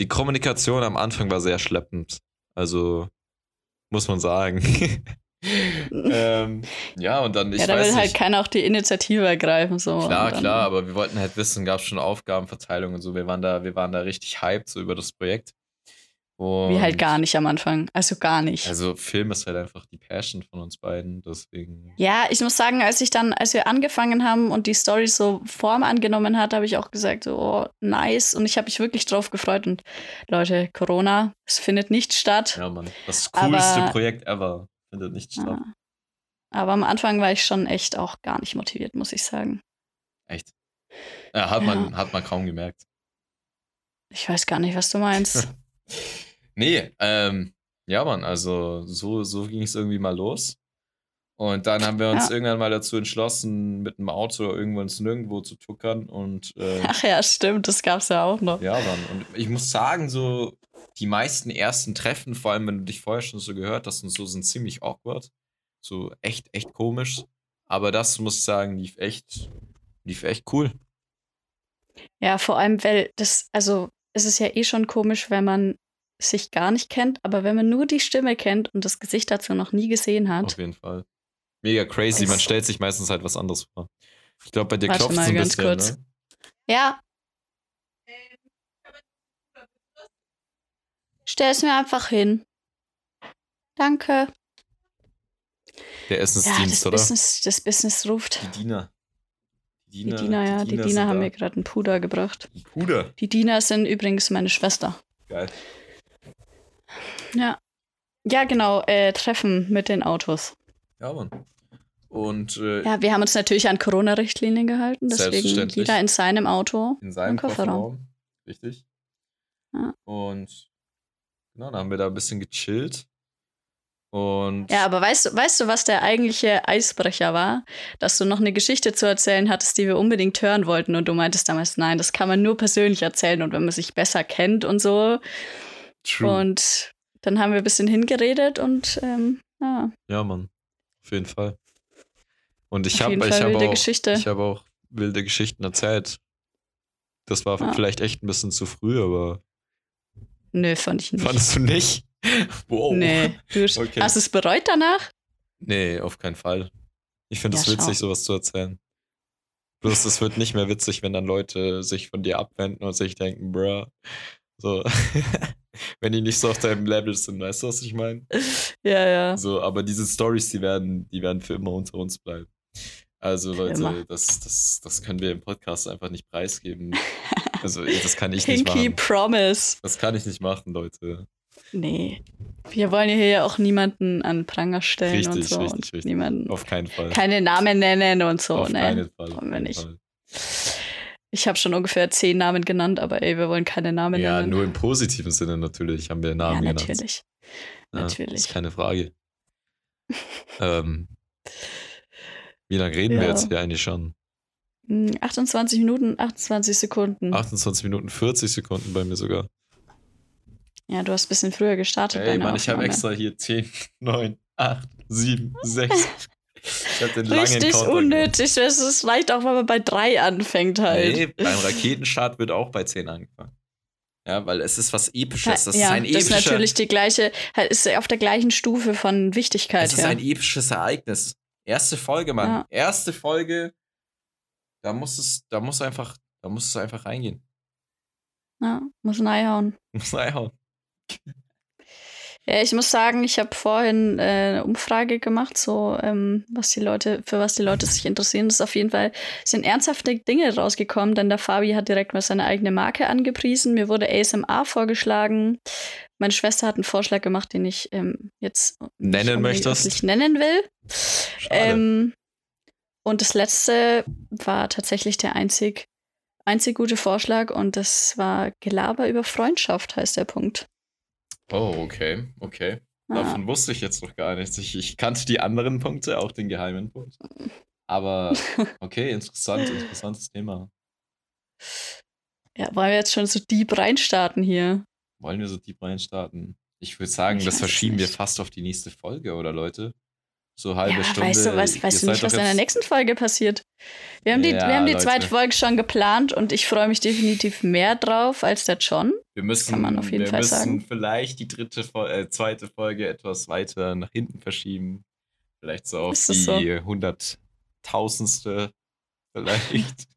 die Kommunikation am Anfang war sehr schleppend. Also muss man sagen. ähm, ja, und dann, ich ja, da will halt keiner auch die Initiative ergreifen. So. Klar, Und dann- klar, aber wir wollten halt wissen, gab es schon Aufgabenverteilung und so. Wir waren da, wir waren da richtig hyped so über das Projekt. Wie halt gar nicht am Anfang. Also gar nicht. Also Film ist halt einfach die Passion von uns beiden, deswegen. Ja, ich muss sagen, als ich dann, als wir angefangen haben und die Story so Form angenommen hat, habe ich auch gesagt, so, oh, nice. Und ich habe mich wirklich drauf gefreut. Und Leute, Corona, es findet nicht statt. Ja, Mann. Das coolste Projekt ever findet nicht statt. Ja. Aber am Anfang war ich schon echt auch gar nicht motiviert, muss ich sagen. Echt? Ja, hat, ja. Man, hat man kaum gemerkt. Ich weiß gar nicht, was du meinst. nee, ähm, ja, Mann, also so, so ging es irgendwie mal los. Und dann haben wir uns ja. irgendwann mal dazu entschlossen, mit dem Auto irgendwo ins Nirgendwo zu tuckern. Und, äh, Ach ja, stimmt, das gab's ja auch noch. Ja, Mann. Und ich muss sagen, so die meisten ersten Treffen, vor allem wenn du dich vorher schon so gehört hast und so, sind ziemlich awkward. So echt, echt komisch. Aber das, muss ich sagen, lief echt, lief echt cool. Ja, vor allem, weil das, also es ist ja eh schon komisch, wenn man sich gar nicht kennt, aber wenn man nur die Stimme kennt und das Gesicht dazu noch nie gesehen hat. Auf jeden Fall. Mega crazy. Man stellt sich meistens halt was anderes vor. Ich glaube, bei dir klopft es ein bisschen, kurz. Ne? Ja. Stell es mir einfach hin. Danke. Der Essensdienst, ja, das oder? Business, das Business ruft. Die Diener. Die Diener, die Diener ja. Die Diener, die Diener haben da. mir gerade einen Puder gebracht. Ein Puder? Die Diener sind übrigens meine Schwester. Geil. Ja. Ja, genau. Äh, Treffen mit den Autos. Ja, Mann. Und, äh, ja, wir haben uns natürlich an Corona-Richtlinien gehalten, deswegen jeder in seinem Auto. In seinem Kofferraum. Kofferraum. Richtig. Ja. Und genau, dann haben wir da ein bisschen gechillt. Und ja, aber weißt du, weißt du, was der eigentliche Eisbrecher war? Dass du noch eine Geschichte zu erzählen hattest, die wir unbedingt hören wollten und du meintest damals, nein, das kann man nur persönlich erzählen und wenn man sich besser kennt und so. True. Und dann haben wir ein bisschen hingeredet und ähm, ja. Ja, Mann. Auf jeden Fall. Und ich habe hab auch, ich hab auch wilde Geschichten erzählt. Das war ja. vielleicht echt ein bisschen zu früh, aber. Nö, fand ich nicht. Fandest du nicht? wow. Nee. Du okay. Hast du es bereut danach? Nee, auf keinen Fall. Ich finde es ja, witzig, schau. sowas zu erzählen. Bloß es wird nicht mehr witzig, wenn dann Leute sich von dir abwenden und sich denken, bruh. So. wenn die nicht so auf deinem Level sind, weißt du, was ich meine? Ja, ja. So, aber diese Stories, die werden, die werden für immer unter uns bleiben. Also Leute, das, das, das können wir im Podcast einfach nicht preisgeben. Also das kann ich nicht machen. Pinky Promise. Das kann ich nicht machen, Leute. Nee. Wir wollen hier ja auch niemanden an Pranger stellen richtig, und so. Richtig, und richtig. Niemanden, Auf keinen Fall. Keine Namen nennen und so. Auf ne? keinen Fall. Wollen wir nicht. Fall. Ich habe schon ungefähr zehn Namen genannt, aber ey, wir wollen keine Namen ja, nennen. Ja, nur im positiven Sinne natürlich haben wir Namen ja, natürlich. genannt. Ja, natürlich. Ist keine Frage. ähm, wie lange reden ja. wir jetzt hier eigentlich schon? 28 hm, Minuten, 28 Sekunden. 28 Minuten, 40 Sekunden bei mir sogar. Ja, du hast ein bisschen früher gestartet. Ey, Mann, ich habe extra hier 10, 9, 8, 7, 6. Ich hab den Richtig langen unnötig. Es ist leicht auch, wenn man bei 3 anfängt halt. Nee, beim Raketenstart wird auch bei 10 angefangen. Ja, weil es ist was Episches. Das ja, ist ein epischer, Das ist natürlich die gleiche, halt, ist auf der gleichen Stufe von Wichtigkeit. Es ist ja. ein episches Ereignis. Erste Folge, Mann. Ja. Erste Folge. Da muss es, da muss einfach, da muss es einfach reingehen. Ja, muss ein Ei hauen. Muss ein Ei hauen. Ja, ich muss sagen, ich habe vorhin äh, eine Umfrage gemacht, so ähm, was die Leute, für was die Leute sich interessieren. Das ist auf jeden Fall sind ernsthafte Dinge rausgekommen, denn der Fabi hat direkt mal seine eigene Marke angepriesen. Mir wurde ASMR vorgeschlagen. Meine Schwester hat einen Vorschlag gemacht, den ich ähm, jetzt nennen möchtest. nennen will. Ähm, und das letzte war tatsächlich der einzig, einzig gute Vorschlag und das war Gelaber über Freundschaft, heißt der Punkt. Oh, okay, okay. Ah. Davon wusste ich jetzt noch gar nichts. Ich, ich kannte die anderen Punkte, auch den geheimen Punkt. Aber okay, interessant, interessantes Thema. Ja, wollen wir jetzt schon so deep reinstarten hier? Wollen wir so deep reinstarten? Ich würde sagen, ich das verschieben wir fast auf die nächste Folge, oder Leute? So halbe ja, Stunde. Weißt du, weißt, weißt du nicht, was in der nächsten Folge passiert? Wir haben die, ja, wir haben die zweite Folge schon geplant und ich freue mich definitiv mehr drauf als der John. Wir müssen, kann man auf jeden wir Fall müssen sagen. vielleicht die dritte, äh, zweite Folge etwas weiter nach hinten verschieben. Vielleicht so auf die so? hunderttausendste vielleicht.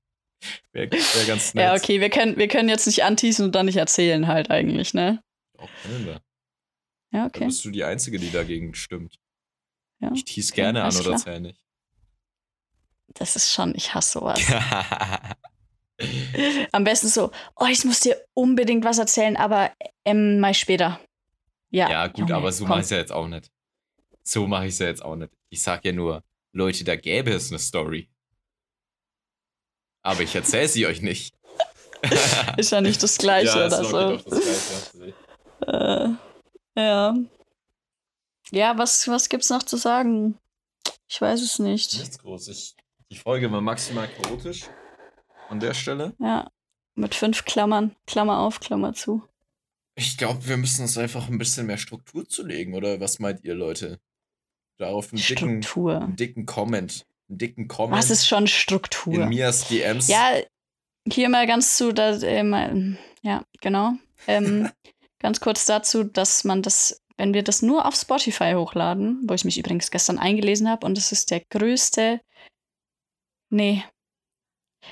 Wäre wär ganz nett. Ja, okay, wir können, wir können jetzt nicht anteasen und dann nicht erzählen halt eigentlich, ne? Auch kennen wir. Ja, okay. bist du die Einzige, die dagegen stimmt. Ja. Ich tease okay, gerne an oder klar. zähl nicht. Das ist schon, ich hasse sowas. Am besten so, oh, ich muss dir unbedingt was erzählen, aber ähm, mal später. Ja, ja, gut, Junge, aber so mache ich es ja jetzt auch nicht. So mache ich es ja jetzt auch nicht. Ich sag ja nur, Leute, da gäbe es eine Story. Aber ich erzähle sie euch nicht. Ist ja nicht das Gleiche ja, ist so. doch das Gleiche. Äh, ja. Ja, was, was gibt's noch zu sagen? Ich weiß es nicht. Nichts groß. Ich, die Folge war maximal chaotisch an der Stelle. Ja. Mit fünf Klammern. Klammer auf, Klammer zu. Ich glaube, wir müssen uns einfach ein bisschen mehr Struktur zulegen, oder was meint ihr, Leute? Darauf einen dicken, einen dicken Comment. Einen dicken Comment Was ist schon in Struktur? Mias DMs. Ja, hier mal ganz zu, dass, ähm, ja, genau. Ähm, ganz kurz dazu, dass man das, wenn wir das nur auf Spotify hochladen, wo ich mich übrigens gestern eingelesen habe, und das ist der größte. Nee.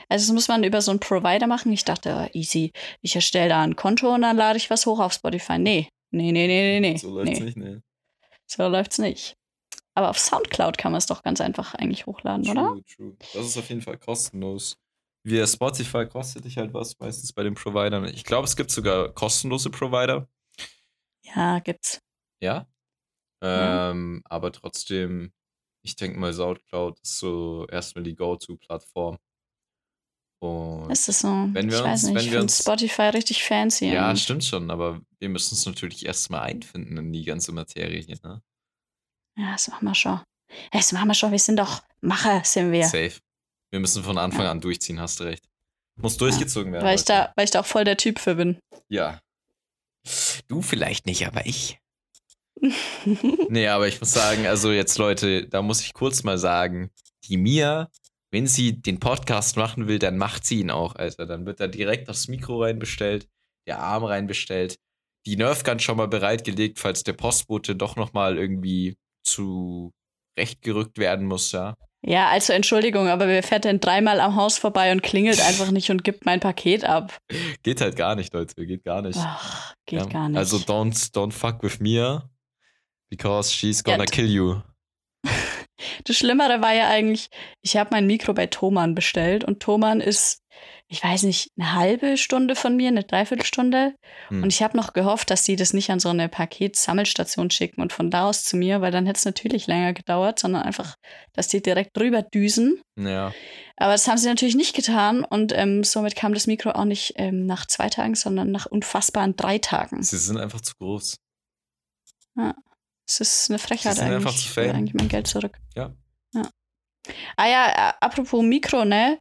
Also, das muss man über so einen Provider machen. Ich dachte, oh, easy. Ich erstelle da ein Konto und dann lade ich was hoch auf Spotify. Nee. Nee, nee, nee, nee, nee. So läuft's nee. nicht, ne? So läuft's nicht. Aber auf Soundcloud kann man es doch ganz einfach eigentlich hochladen, oder? True, true. Das ist auf jeden Fall kostenlos. Via Spotify kostet dich halt was, meistens bei den Providern. Ich glaube, es gibt sogar kostenlose Provider. Ja, gibt's. Ja. Ja. Ähm, aber trotzdem, ich denke mal, Soundcloud ist so erstmal die Go-To-Plattform. Und Ist das so? Wenn wir ich weiß uns- nicht, wenn ich wir finde uns- Spotify richtig fancy. ja, stimmt schon, aber wir müssen uns natürlich erstmal einfinden in die ganze Materie hier, ne? Ja, das machen wir schon. Das machen wir schon. Wir sind doch Macher, sind wir. Safe. Wir müssen von Anfang Ja. an durchziehen, hast du recht. Muss durchgezogen werden. Weil ich, da, weil ich da auch voll der Typ für bin. Ja. Du vielleicht nicht, aber ich. Nee, aber ich muss sagen, also jetzt Leute, da muss ich kurz mal sagen, die Mia, wenn sie den Podcast machen will, dann macht sie ihn auch, Alter. Dann wird da direkt das Mikro reinbestellt, der Arm reinbestellt, die Nerfgun schon mal bereitgelegt, falls der Postbote doch nochmal irgendwie zu rechtgerückt werden muss, ja. Ja, also Entschuldigung, aber wer fährt denn dreimal am Haus vorbei und klingelt einfach nicht und gibt mein Paket ab? Geht halt gar nicht, Leute, geht gar nicht. Ach, geht ja. gar nicht. Also don't, don't fuck with Mia, because she's Ja, gonna d- kill you. Das Schlimmere war ja eigentlich, ich habe mein Mikro bei Thomann bestellt und Thomann ist, ich weiß nicht, eine halbe Stunde von mir, eine Dreiviertelstunde. Hm. Und ich habe noch gehofft, dass die das nicht an so eine Paketsammelstation schicken und von da aus zu mir, weil dann hätte es natürlich länger gedauert, sondern einfach, dass die direkt drüber düsen. Ja. Aber das haben sie natürlich nicht getan und ähm, somit kam das Mikro auch nicht ähm, nach zwei Tagen, sondern nach unfassbaren drei Tagen. Sie sind einfach zu groß. Es ist eine Frechheit Sie sind einfach eigentlich. zu Ich will eigentlich mein Geld zurück. Ja. ja. Ah ja, apropos Mikro, ne?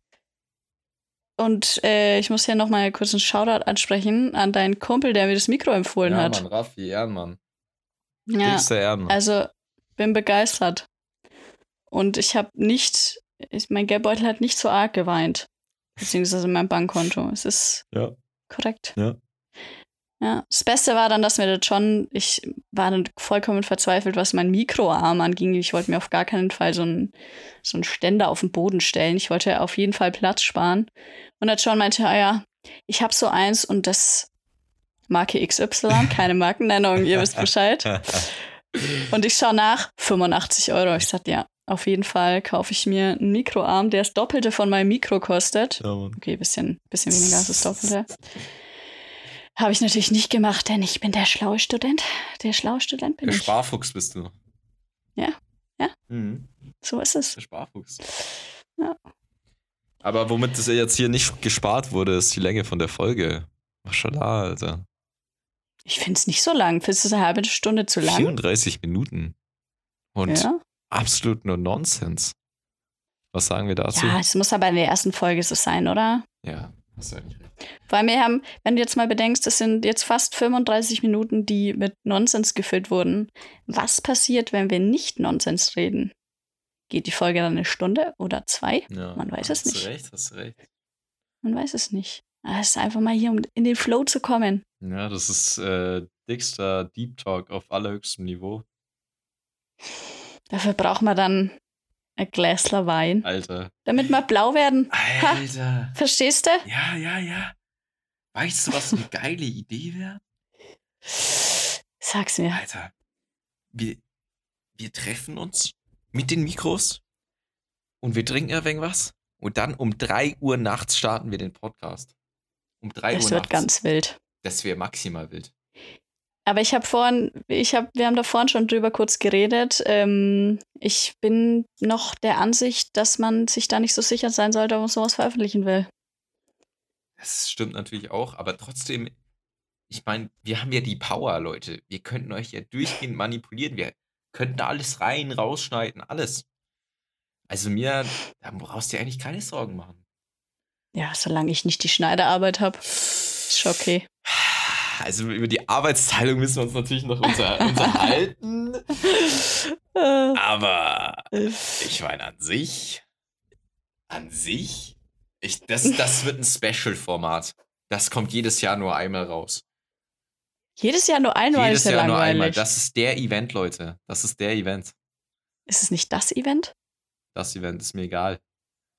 Und äh, ich muss hier noch mal kurz einen Shoutout ansprechen an deinen Kumpel, der mir das Mikro empfohlen ja, hat. Mann, Raffi, Ehrenmann. Ja, Höchster Ehrenmann. also bin begeistert. Und ich habe nicht, ich, mein Geldbeutel hat nicht so arg geweint. Beziehungsweise mein Bankkonto. Es ist ja. korrekt. Ja. Ja, das Beste war dann, dass mir das schon, ich war dann vollkommen verzweifelt, was mein Mikroarm anging. Ich wollte mir auf gar keinen Fall so einen, so einen Ständer auf den Boden stellen. Ich wollte auf jeden Fall Platz sparen. Und dann schon meinte, ah ja, ich habe so eins und das Marke XY, keine Markennennung, ihr wisst Bescheid. Und ich schaue nach, 85 Euro. Ich sagte, ja, auf jeden Fall kaufe ich mir einen Mikroarm, der das Doppelte von meinem Mikro kostet. Okay, bisschen, bisschen weniger als das Doppelte. Habe ich natürlich nicht gemacht, denn ich bin der schlaue Student. Der schlaue Student bin Der ich. Sparfuchs bist du. Ja, ja. Mhm. So ist es. Der Sparfuchs. Ja. Aber womit das jetzt hier nicht gespart wurde, ist die Länge von der Folge. Maschallah, Alter. Ich finde es nicht so lang. Findest du es eine halbe Stunde zu lang? 34 Minuten. Und Ja. absolut nur Nonsens. Was sagen wir dazu? ja, es muss aber in der ersten Folge so sein, oder? Ja, hast du eigentlich recht. Weil wir haben, wenn du jetzt mal bedenkst, das sind jetzt fast 35 Minuten, die mit Nonsens gefüllt wurden. Was passiert, wenn wir nicht Nonsens reden? Geht die Folge dann eine Stunde oder zwei? Ja, Man weiß es hast nicht. du recht, hast du recht. Man weiß es nicht. Ah, Es ist einfach mal hier, um in den Flow zu kommen. Ja, das ist äh, dickster Deep Talk auf allerhöchstem Niveau. Dafür braucht man dann ein Gläsler Wein, Alter. damit wir blau werden. Alter. Verstehst du? Ja, ja, ja. Weißt du, was eine geile Idee wäre? Sag's mir. Alter, wir, wir treffen uns mit den Mikros und wir trinken ein wenig was. Und dann um 3 Uhr nachts starten wir den Podcast. Um 3 Das Uhr wird nachts. ganz wild. Das wäre maximal wild. Aber ich habe vorhin, ich habe, wir haben da vorhin schon drüber kurz geredet. Ähm, ich bin noch der Ansicht, dass man sich da nicht so sicher sein sollte, ob man sowas veröffentlichen will. Das stimmt natürlich auch, aber trotzdem, ich meine, wir haben ja die Power, Leute. Wir könnten euch ja durchgehend manipulieren. Wir könnten da alles rein, rausschneiden, alles. Also mir, da brauchst du dir eigentlich keine Sorgen machen. Ja, solange ich nicht die Schneiderarbeit habe, ist schon okay. Also über die Arbeitsteilung müssen wir uns natürlich noch unter, unterhalten. Äh, Aber ich meine, an sich, an sich, ich, das, das wird ein Special-Format. Das kommt jedes Jahr nur einmal raus. jedes Jahr nur einmal jedes ist ja Jahr nur einmal. langweilig. Das ist der Event, Leute. Das ist der Event. ist es nicht das Event? Das Event ist mir egal.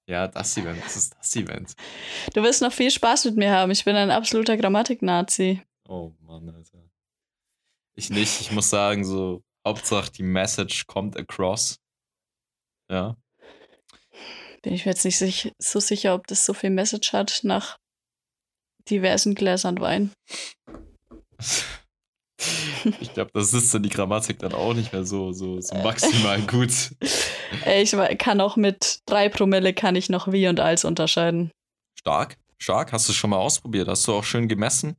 Ja, das Event, das ist das Event. Du wirst noch viel Spaß mit mir haben. Ich bin ein absoluter Grammatik-Nazi. Oh Mann, Alter. Ich nicht. Ich muss sagen, so, Hauptsache die Message kommt across. Ja. Bin ich mir jetzt nicht sich, so sicher, ob das so viel Message hat nach diversen Gläsern Wein. Ich glaube, das ist dann die Grammatik dann auch nicht mehr so, so, so maximal gut. Äh, Ich kann auch mit drei Promille kann ich noch wie und als unterscheiden. Stark, stark. Hast du schon mal ausprobiert? Hast du auch schön gemessen?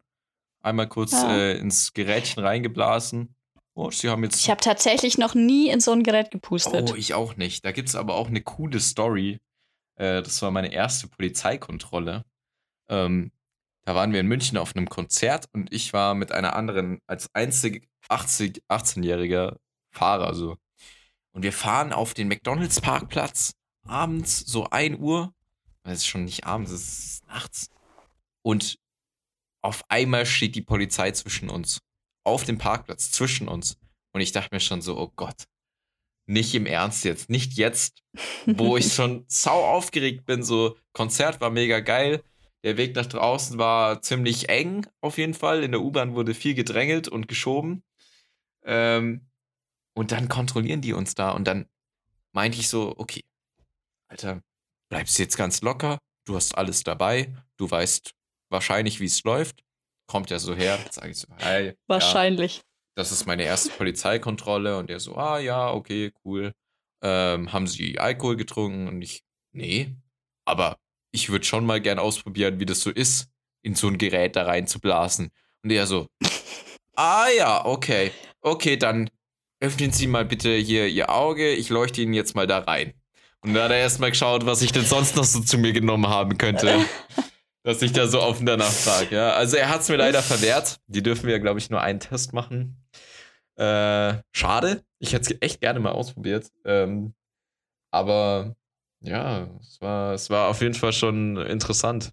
Einmal kurz Ja. äh, ins Gerätchen reingeblasen. Oh, sie haben jetzt. Ich habe tatsächlich noch nie in so ein Gerät gepustet. Oh, ich auch nicht. Da gibt es aber auch eine coole Story. Äh, das war meine erste Polizeikontrolle. Ähm, da waren wir in München auf einem Konzert und ich war mit einer anderen als einzig 80, 18-jähriger Fahrer so. Und wir fahren auf den McDonalds-Parkplatz abends, so 1 Uhr. Es ist schon nicht abends, es ist nachts. Und auf einmal steht die Polizei zwischen uns. Auf dem Parkplatz, zwischen uns. Und ich dachte mir schon so, oh Gott, nicht im Ernst jetzt, nicht jetzt, wo ich schon sau aufgeregt bin. So, Konzert war mega geil. Der Weg nach draußen war ziemlich eng, auf jeden Fall. In der U-Bahn wurde viel gedrängelt und geschoben. Ähm, und dann kontrollieren die uns da. Und dann meinte ich so, okay, Alter, bleibst jetzt ganz locker. Du hast alles dabei. Du weißt wahrscheinlich, wie es läuft. Kommt ja so her. Sag ich so, hey. Ja, Wahrscheinlich. das ist meine erste Polizeikontrolle und der so, ah ja, okay, cool. Ähm, haben Sie Alkohol getrunken? Und ich, nee. Aber ich würde schon mal gern ausprobieren, wie das so ist, in so ein Gerät da reinzublasen. Und er so, ah ja, okay. Okay, dann öffnen Sie mal bitte hier Ihr Auge. Ich leuchte Ihnen jetzt mal da rein. Und dann hat er erstmal geschaut, was ich denn sonst noch so zu mir genommen haben könnte. dass ich da so offen danach frage. Ja? Also er hat es mir leider verwehrt. Die dürfen wir, glaube ich, nur einen Test machen. Äh, schade. Ich hätte es echt gerne mal ausprobiert. Ähm, aber ja, es war, es war auf jeden Fall schon interessant,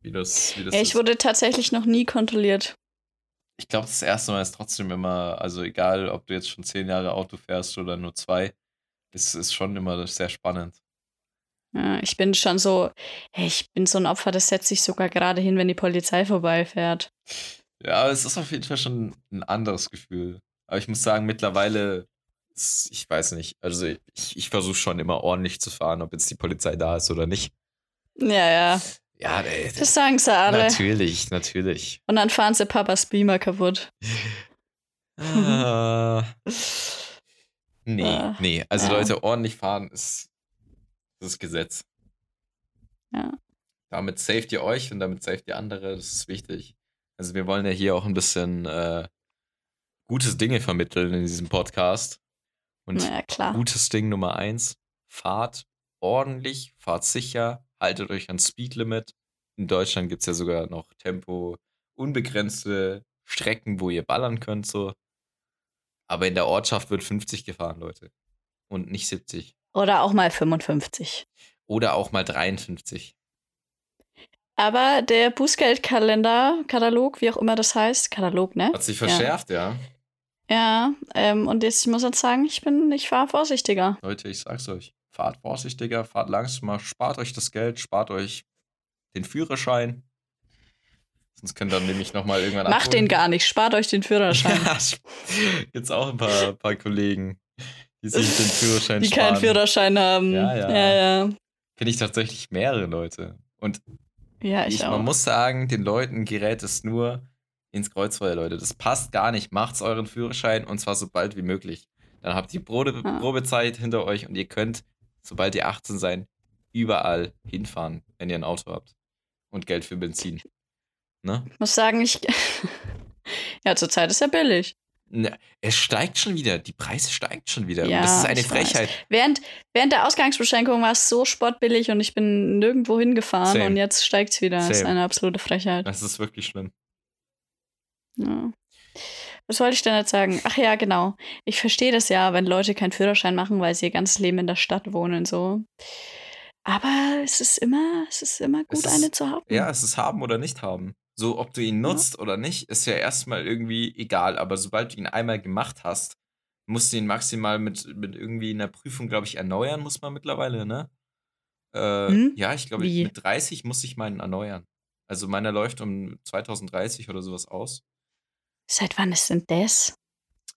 wie das, wie das Ja, ich ist. wurde tatsächlich noch nie kontrolliert. Ich glaube, das erste Mal ist trotzdem immer, also egal, ob du jetzt schon zehn Jahre Auto fährst oder nur zwei, ist, ist schon immer sehr spannend. Ja, ich bin schon so, ich bin so ein Opfer, das setzt sich sogar gerade hin, wenn die Polizei vorbeifährt. Ja, es ist auf jeden Fall schon ein anderes Gefühl. Aber ich muss sagen, mittlerweile, ich weiß nicht, also ich, ich versuche schon immer ordentlich zu fahren, ob jetzt die Polizei da ist oder nicht. Ja, ja. Ja, ey, Das sagen sie alle. natürlich, natürlich. Und dann fahren sie Papas Beamer kaputt. Ah, nee, Ah, nee. Also ja. Leute, ordentlich fahren ist das Gesetz. Ja. Damit saved ihr euch und damit saved ihr andere, das ist wichtig. Also wir wollen ja hier auch ein bisschen äh, gutes Dinge vermitteln in diesem Podcast. Und Naja, klar. gutes Ding Nummer eins, fahrt ordentlich, fahrt sicher, haltet euch ans Speedlimit. In Deutschland gibt es ja sogar noch Tempo unbegrenzte Strecken, wo ihr ballern könnt, so. Aber in der Ortschaft wird 50 gefahren, Leute. Und nicht 70. Oder auch mal 55. Oder auch mal 53. Aber der Bußgeldkalender, Katalog, wie auch immer das heißt, Katalog, ne? Hat sich verschärft, ja. Ja, ähm, und jetzt muss ich jetzt sagen, ich bin, ich fahre vorsichtiger. Leute, ich sag's euch. Fahrt vorsichtiger, fahrt langsamer, spart euch das Geld, spart euch den Führerschein. Sonst könnt ihr nämlich nochmal irgendwann Macht den gar nicht, spart euch den Führerschein. ja, gibt's auch ein paar, paar Kollegen, die sich den Führerschein Die sparen. keinen Führerschein haben. Ja, ja. ja. ja. Kenne ich tatsächlich mehrere Leute. Und Ja, ich, ich, auch. man muss sagen, den Leuten gerät es nur ins Kreuzfeuer, Leute. Das passt gar nicht. Macht's euren Führerschein und zwar so bald wie möglich. Dann habt ihr Probe, Ja. Probezeit hinter euch und ihr könnt, sobald ihr 18 seid, überall hinfahren, wenn ihr ein Auto habt. Und Geld für Benzin. Ne? Ich muss sagen, ich. ja, zurzeit ist er billig. Es steigt schon wieder. Die Preise steigen schon wieder. Ja, und das ist eine weiß. Frechheit. Während, während der Ausgangsbeschränkung war es so sportbillig und ich bin nirgendwo hingefahren Same. und jetzt steigt es wieder. Das ist Same. eine absolute Frechheit. Das ist wirklich schlimm. Ja. Was wollte ich denn jetzt sagen? Ach ja, genau. Ich verstehe das ja, wenn Leute keinen Führerschein machen, weil sie ihr ganzes Leben in der Stadt wohnen, so. Aber es ist immer, es ist immer gut, ist- eine zu haben. Ja, es ist haben oder nicht haben. So, ob du ihn nutzt oder nicht, ist ja erstmal irgendwie egal. Aber sobald du ihn einmal gemacht hast, musst du ihn maximal mit, mit irgendwie einer Prüfung, glaube ich, erneuern, muss man mittlerweile, ne? Äh, Hm? Ja, ich glaube, mit 30 muss ich meinen erneuern. Also meiner läuft um 2030 oder sowas aus. Seit wann ist denn das?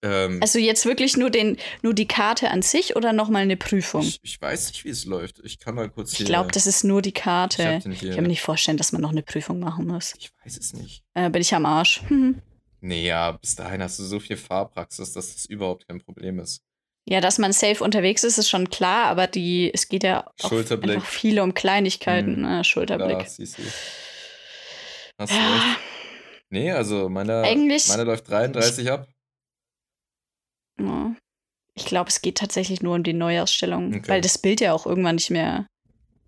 Ähm, Also jetzt wirklich nur, den, nur die Karte an sich oder nochmal eine Prüfung? ich, ich weiß nicht, wie es läuft. Ich kann mal kurz hier. Ich glaube, das ist nur die ich Karte. hier. Ich kann mir nicht vorstellen, dass man noch eine Prüfung machen muss. ich weiß es nicht. Äh, bin ich am Arsch. Hm. Nee, ja, bis dahin hast du so viel Fahrpraxis, dass das überhaupt kein Problem ist. Ja, dass man safe unterwegs ist, ist schon klar, aber die, es geht ja auch einfach viele um Kleinigkeiten. Hm. Ne? Schulterblick. Da, siehst du. Hast du Ja, recht. Nee, also meine, Eigentlich- meine läuft 33 ab. Ja. Ich glaube, es geht tatsächlich nur um die Neuausstellung, Okay. weil das Bild ja auch irgendwann nicht mehr,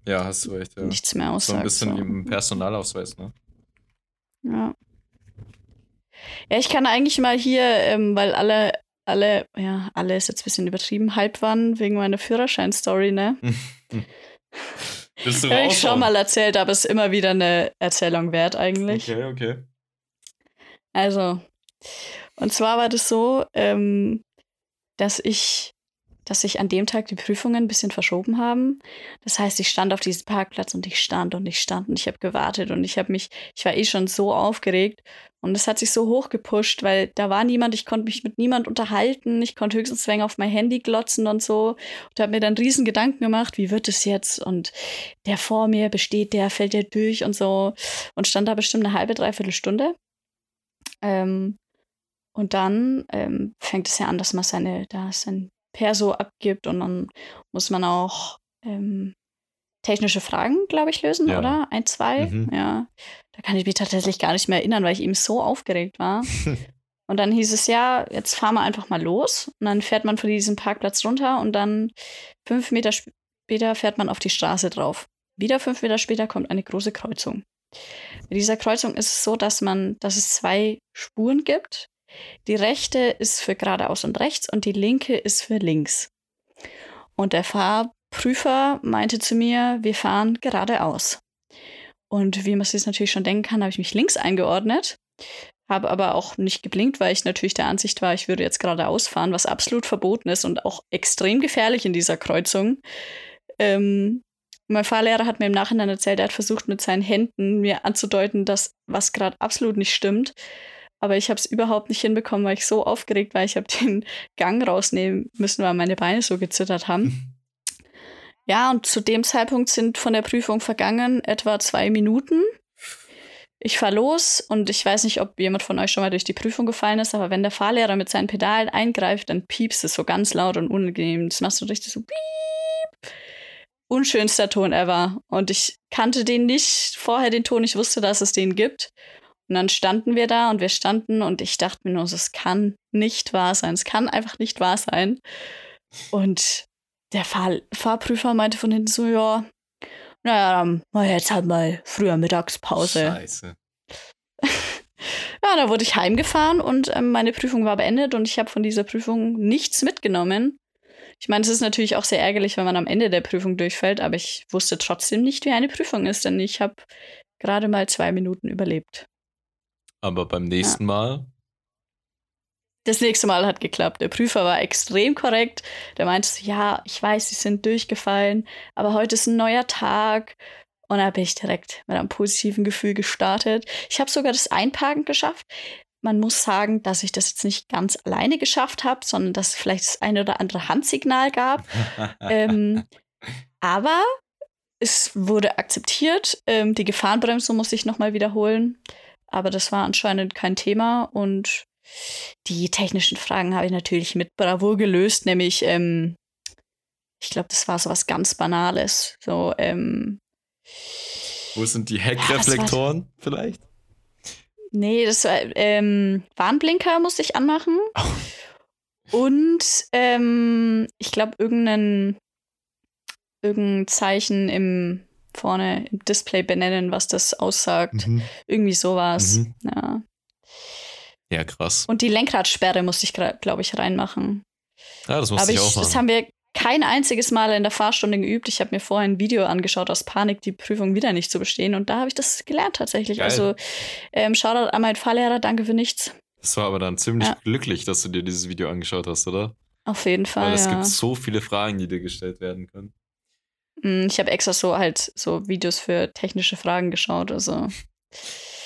Ja, hast du recht. Ja. nichts mehr So aussagt. ein bisschen so. wie im Personalausweis, ne? Ja. Ja, ich kann eigentlich mal hier, ähm, weil alle, alle, ja, alle ist jetzt ein bisschen übertrieben, halb waren wegen meiner Führerschein-Story, ne? Bist du ich schon mal erzählt, aber ist immer wieder eine Erzählung wert eigentlich. Okay, okay. Also, und zwar war das so, ähm, dass ich, dass sich an dem Tag die Prüfungen ein bisschen verschoben haben. Das heißt, ich stand auf diesem Parkplatz und ich stand und ich stand und ich habe gewartet und ich habe mich, ich war eh schon so aufgeregt und es hat sich so hochgepusht, weil da war niemand, ich konnte mich mit niemand unterhalten, ich konnte höchstens wegen auf mein Handy glotzen und so und habe mir dann riesen Gedanken gemacht, wie wird es jetzt und der vor mir besteht, der fällt der durch und so und stand da bestimmt eine halbe, dreiviertel Stunde. Ähm, und dann ähm, fängt es ja an, dass man seine, da sein Perso abgibt und dann muss man auch ähm, technische Fragen, glaube ich, lösen, Ja. oder? Ein, zwei? Mhm. Ja. Da kann ich mich tatsächlich gar nicht mehr erinnern, weil ich eben so aufgeregt war. und dann hieß es ja, jetzt fahren wir einfach mal los. Und dann fährt man von diesem Parkplatz runter und dann fünf Meter später fährt man auf die Straße drauf. Wieder fünf Meter später kommt eine große Kreuzung. Bei dieser Kreuzung ist es so, dass man, dass es zwei Spuren gibt. Die rechte ist für geradeaus und rechts und die linke ist für links. Und der Fahrprüfer meinte zu mir, wir fahren geradeaus. Und wie man sich natürlich schon denken kann, habe ich mich links eingeordnet, habe aber auch nicht geblinkt, weil ich natürlich der Ansicht war, ich würde jetzt geradeaus fahren, was absolut verboten ist und auch extrem gefährlich in dieser Kreuzung. Ähm, mein Fahrlehrer hat mir im Nachhinein erzählt, er hat versucht, mit seinen Händen mir anzudeuten, dass was gerade absolut nicht stimmt. Aber ich habe es überhaupt nicht hinbekommen, weil ich so aufgeregt war. Ich habe den Gang rausnehmen müssen, weil meine Beine so gezittert haben. Ja, und zu dem Zeitpunkt sind von der Prüfung vergangen etwa zwei Minuten. Ich fahre los und ich weiß nicht, ob jemand von euch schon mal durch die Prüfung gefallen ist, aber wenn der Fahrlehrer mit seinen Pedalen eingreift, dann piepst es so ganz laut und unangenehm. Das machst du richtig so piep. Unschönster Ton ever. Und ich kannte den nicht vorher, den Ton. Ich wusste, dass es den gibt. Und dann standen wir da und wir standen und ich dachte mir nur, es kann nicht wahr sein. Es kann einfach nicht wahr sein. Und der Fahr Fahrprüfer meinte von hinten so, ja, naja, dann jetzt halt mal früher Mittagspause. Scheiße. Ja, da wurde ich heimgefahren und ähm, meine Prüfung war beendet und ich habe von dieser Prüfung nichts mitgenommen. Ich meine, es ist natürlich auch sehr ärgerlich, wenn man am Ende der Prüfung durchfällt, aber ich wusste trotzdem nicht, wie eine Prüfung ist, denn ich habe gerade mal zwei Minuten überlebt. Aber beim nächsten Mal. Das nächste Mal hat geklappt. Der Prüfer war extrem korrekt. Der meinte so, ja, ich weiß, Sie sind durchgefallen, aber heute ist ein neuer Tag. Und da bin ich direkt mit einem positiven Gefühl gestartet. Ich habe sogar das Einparken geschafft. Man muss sagen, dass ich das jetzt nicht ganz alleine geschafft habe, sondern dass es vielleicht das eine oder andere Handsignal gab. ähm, aber es wurde akzeptiert. Ähm, die Gefahrenbremse muss ich nochmal wiederholen. Aber das war anscheinend kein Thema. Und die technischen Fragen habe ich natürlich mit Bravour gelöst, nämlich, ähm, ich glaube, das war so was ganz Banales. So, ähm, Wo sind die Heckreflektoren ja, vielleicht? Nee, das war, ähm, Warnblinker musste ich anmachen. Oh. Und ähm, ich glaube, irgendein, irgendein Zeichen im vorne im Display benennen, was das aussagt. Mhm. Irgendwie sowas. Mhm. Ja. Ja, krass. Und die Lenkradsperre musste ich, glaube ich, reinmachen. Ja, das musste Aber ich, ich auch machen. Das haben wir kein einziges Mal in der Fahrstunde geübt. Ich habe mir vorher ein Video angeschaut aus Panik, die Prüfung wieder nicht zu bestehen. Und da habe ich das gelernt tatsächlich. Geil. Also ähm, Shoutout an meinen Fahrlehrer, danke für nichts. Das war aber dann ziemlich ja. glücklich, dass du dir dieses Video angeschaut hast, oder? Auf jeden Fall. Weil es ja. gibt so viele Fragen, die dir gestellt werden können. Mm, ich habe extra so halt so Videos für technische Fragen geschaut. Also.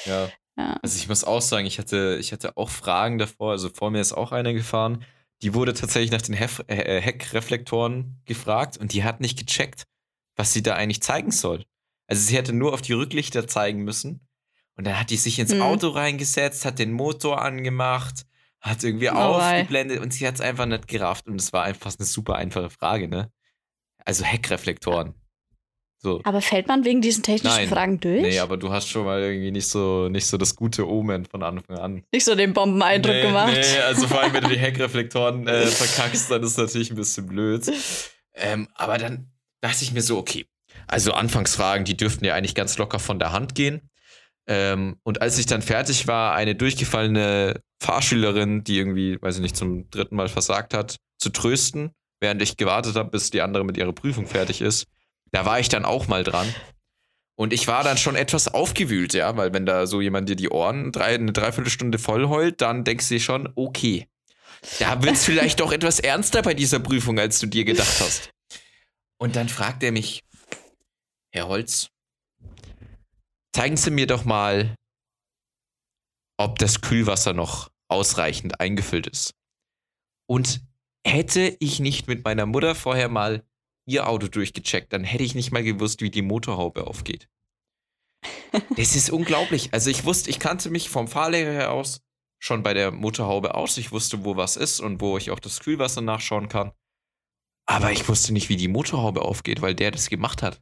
Ja. ja. Also ich muss auch sagen, ich hatte, ich hatte auch Fragen davor. Also vor mir ist auch einer gefahren die wurde tatsächlich nach den Hef äh, Heckreflektoren gefragt und die hat nicht gecheckt, was sie da eigentlich zeigen soll. Also sie hätte nur auf die Rücklichter zeigen müssen. Und dann hat die sich ins mhm. Auto reingesetzt, hat den Motor angemacht, hat irgendwie oh, aufgeblendet und sie hat es einfach nicht gerafft. Und es war einfach eine super einfache Frage, ne? Also Heckreflektoren. So. Aber fällt man wegen diesen technischen Nein. Fragen durch? Nee, aber du hast schon mal irgendwie nicht so, nicht so das gute Omen von Anfang an. Nicht so den Bombeneindruck nee, gemacht. Nee, also vor allem, wenn du die Heckreflektoren äh, verkackst, dann ist es natürlich ein bisschen blöd. Ähm, aber dann dachte ich mir so, okay, also Anfangsfragen, die dürften ja eigentlich ganz locker von der Hand gehen. Ähm, und als ich dann fertig war, eine durchgefallene Fahrschülerin, die irgendwie, weiß ich nicht, zum dritten Mal versagt hat, zu trösten, während ich gewartet habe, bis die andere mit ihrer Prüfung fertig ist da war ich dann auch mal dran. Und ich war dann schon etwas aufgewühlt, ja, weil wenn da so jemand dir die Ohren drei, eine Dreiviertelstunde voll heult, dann denkst du dir schon, okay, da wird es vielleicht doch etwas ernster bei dieser Prüfung, als du dir gedacht hast. Und dann fragt er mich, Herr Holz, zeigen Sie mir doch mal, ob das Kühlwasser noch ausreichend eingefüllt ist. Und hätte ich nicht mit meiner Mutter vorher mal ihr Auto durchgecheckt, dann hätte ich nicht mal gewusst, wie die Motorhaube aufgeht. Das ist unglaublich. Also ich wusste, ich kannte mich vom Fahrlehrer her aus schon bei der Motorhaube aus. Ich wusste, wo was ist und wo ich auch das Kühlwasser nachschauen kann. Aber ich wusste nicht, wie die Motorhaube aufgeht, weil der das gemacht hat.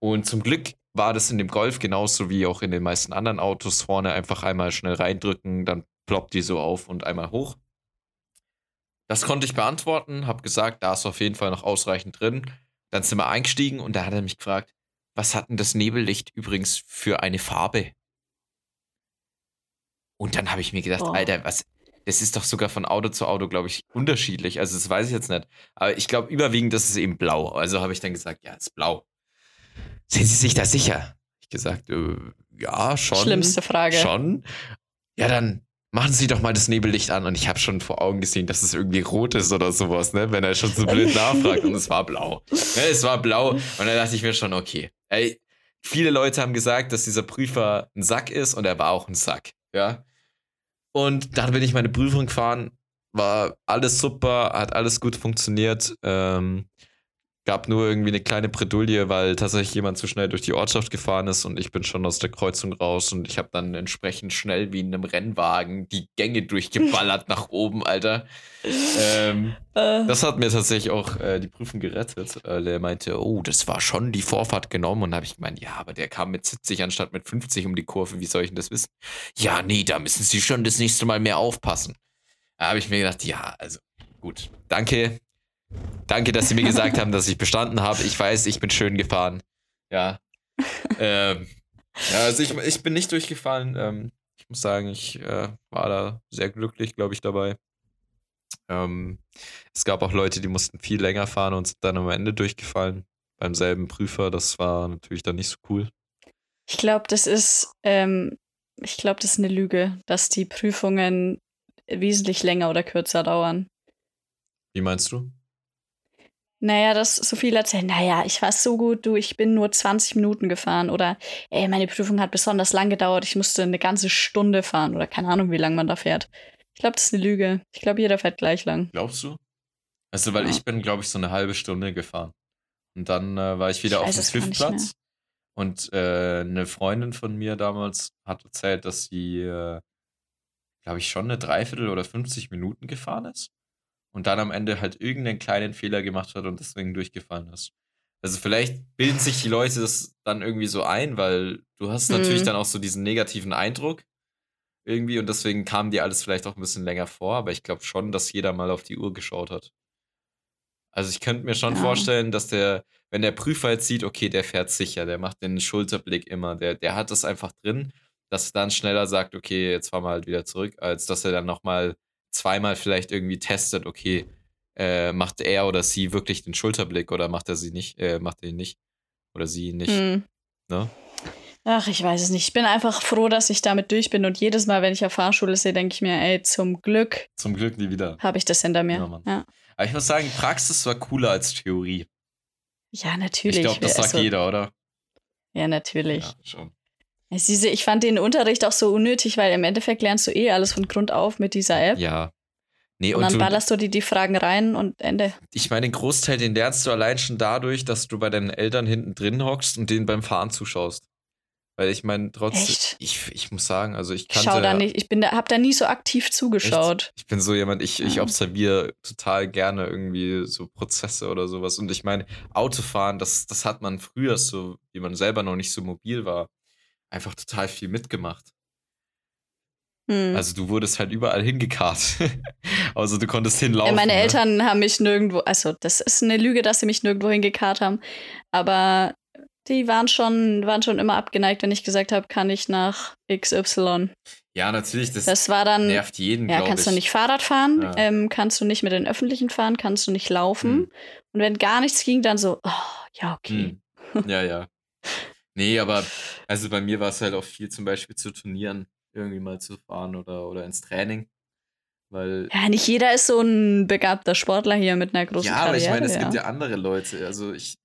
Und zum Glück war das in dem Golf genauso wie auch in den meisten anderen Autos vorne einfach einmal schnell reindrücken, dann ploppt die so auf und einmal hoch. Das konnte ich beantworten, habe gesagt, da ist auf jeden Fall noch ausreichend drin. Dann sind wir eingestiegen und da hat er mich gefragt, was hat denn das Nebellicht übrigens für eine Farbe? Und dann habe ich mir gedacht, oh. Alter, was, das ist doch sogar von Auto zu Auto, glaube ich, unterschiedlich. Also das weiß ich jetzt nicht. Aber ich glaube, überwiegend ist es eben blau. Also habe ich dann gesagt, ja, es ist blau. Sind Sie sich da sicher? Ich gesagt, äh, ja, schon. Schlimmste Frage. Schon. Ja, dann machen Sie doch mal das Nebellicht an. Und ich habe schon vor Augen gesehen, dass es irgendwie rot ist oder sowas, ne? Wenn er schon so blöd nachfragt. Und es war blau. Ne? Es war blau. Und dann dachte ich mir schon, okay. Ey, viele Leute haben gesagt, dass dieser Prüfer ein Sack ist und er war auch ein Sack. Ja. Und dann bin ich meine Prüfung gefahren. War alles super, hat alles gut funktioniert. Ähm, gab nur irgendwie eine kleine Bredouille, weil tatsächlich jemand zu schnell durch die Ortschaft gefahren ist und ich bin schon aus der Kreuzung raus und ich habe dann entsprechend schnell wie in einem Rennwagen die Gänge durchgeballert nach oben, Alter. Ähm, äh. Das hat mir tatsächlich auch äh, die Prüfung gerettet. Äh, der meinte, oh, das war schon die Vorfahrt genommen und habe ich gemeint, ja, aber der kam mit 70 anstatt mit 50 um die Kurve, wie soll ich denn das wissen? Ja, nee, da müssen Sie schon das nächste Mal mehr aufpassen. Da habe ich mir gedacht, ja, also gut, danke, Danke, dass Sie mir gesagt haben, dass ich bestanden habe. Ich weiß, ich bin schön gefahren. Ja. ähm, ja, also ich, ich bin nicht durchgefallen. Ähm, ich muss sagen, ich äh, war da sehr glücklich, glaube ich, dabei. Ähm, es gab auch Leute, die mussten viel länger fahren und sind dann am Ende durchgefallen beim selben Prüfer. Das war natürlich dann nicht so cool. Ich glaube, das ist, ähm, ich glaube, das ist eine Lüge, dass die Prüfungen wesentlich länger oder kürzer dauern. Wie meinst du? Naja, dass so viel erzählen, naja, ich war so gut, du, ich bin nur 20 Minuten gefahren oder ey, meine Prüfung hat besonders lang gedauert, ich musste eine ganze Stunde fahren oder keine Ahnung, wie lange man da fährt. Ich glaube, das ist eine Lüge. Ich glaube, jeder fährt gleich lang. Glaubst du? Also, weil ja. ich bin, glaube ich, so eine halbe Stunde gefahren. Und dann äh, war ich wieder ich auf dem TÜV-Platz. Und äh, eine Freundin von mir damals hat erzählt, dass sie, äh, glaube ich, schon eine Dreiviertel oder 50 Minuten gefahren ist und dann am Ende halt irgendeinen kleinen Fehler gemacht hat und deswegen durchgefallen ist. Also vielleicht bilden sich die Leute das dann irgendwie so ein, weil du hast natürlich mhm. dann auch so diesen negativen Eindruck irgendwie und deswegen kam dir alles vielleicht auch ein bisschen länger vor, aber ich glaube schon, dass jeder mal auf die Uhr geschaut hat. Also ich könnte mir schon ja. vorstellen, dass der, wenn der Prüfer jetzt sieht, okay, der fährt sicher, der macht den Schulterblick immer, der, der hat das einfach drin, dass er dann schneller sagt, okay, jetzt fahren wir halt wieder zurück, als dass er dann nochmal zweimal vielleicht irgendwie testet, okay, äh, macht er oder sie wirklich den Schulterblick oder macht er sie nicht, äh, macht er ihn nicht oder sie nicht. Hm. Ne? Ach, ich weiß es nicht. Ich bin einfach froh, dass ich damit durch bin und jedes Mal, wenn ich auf Fahrschule sehe, denke ich mir, ey, zum Glück. Zum Glück nie wieder. Habe ich das hinter mir. Ja, ja. Aber ich muss sagen, Praxis war cooler als Theorie. Ja, natürlich. Ich glaube, das sagt also, jeder, oder? Ja, natürlich. Ja, schon. Ich fand den Unterricht auch so unnötig, weil im Endeffekt lernst du eh alles von Grund auf mit dieser App. Ja. Nee, und, und dann du, ballerst du dir die Fragen rein und Ende. Ich meine, den Großteil, den lernst du allein schon dadurch, dass du bei deinen Eltern hinten drin hockst und denen beim Fahren zuschaust. Weil ich meine, trotzdem, ich, ich muss sagen, also ich kannte. Schau da nicht, ich bin da, hab da nie so aktiv zugeschaut. Echt? Ich bin so jemand, ich, ich observiere total gerne irgendwie so Prozesse oder sowas. Und ich meine, Autofahren, das, das hat man früher so, wie man selber noch nicht so mobil war, einfach total viel mitgemacht. Hm. Also du wurdest halt überall hingekarrt. also du konntest hinlaufen. Ja, meine ne? Eltern haben mich nirgendwo, also das ist eine Lüge, dass sie mich nirgendwo hingekarrt haben. Aber die waren schon, waren schon immer abgeneigt, wenn ich gesagt habe, kann ich nach XY. Ja, natürlich. Das, das war dann, nervt jeden. Ja, kannst ich. du nicht Fahrrad fahren, ja. ähm, kannst du nicht mit den Öffentlichen fahren, kannst du nicht laufen. Hm. Und wenn gar nichts ging, dann so, oh, ja, okay. Hm. Ja, ja. Nee, aber also bei mir war es halt auch viel zum Beispiel zu Turnieren irgendwie mal zu fahren oder, oder ins Training. Weil, ja, nicht jeder ist so ein begabter Sportler hier mit einer großen ja, Karriere. Ja, aber ich meine, es ja. gibt ja andere Leute. Also ich,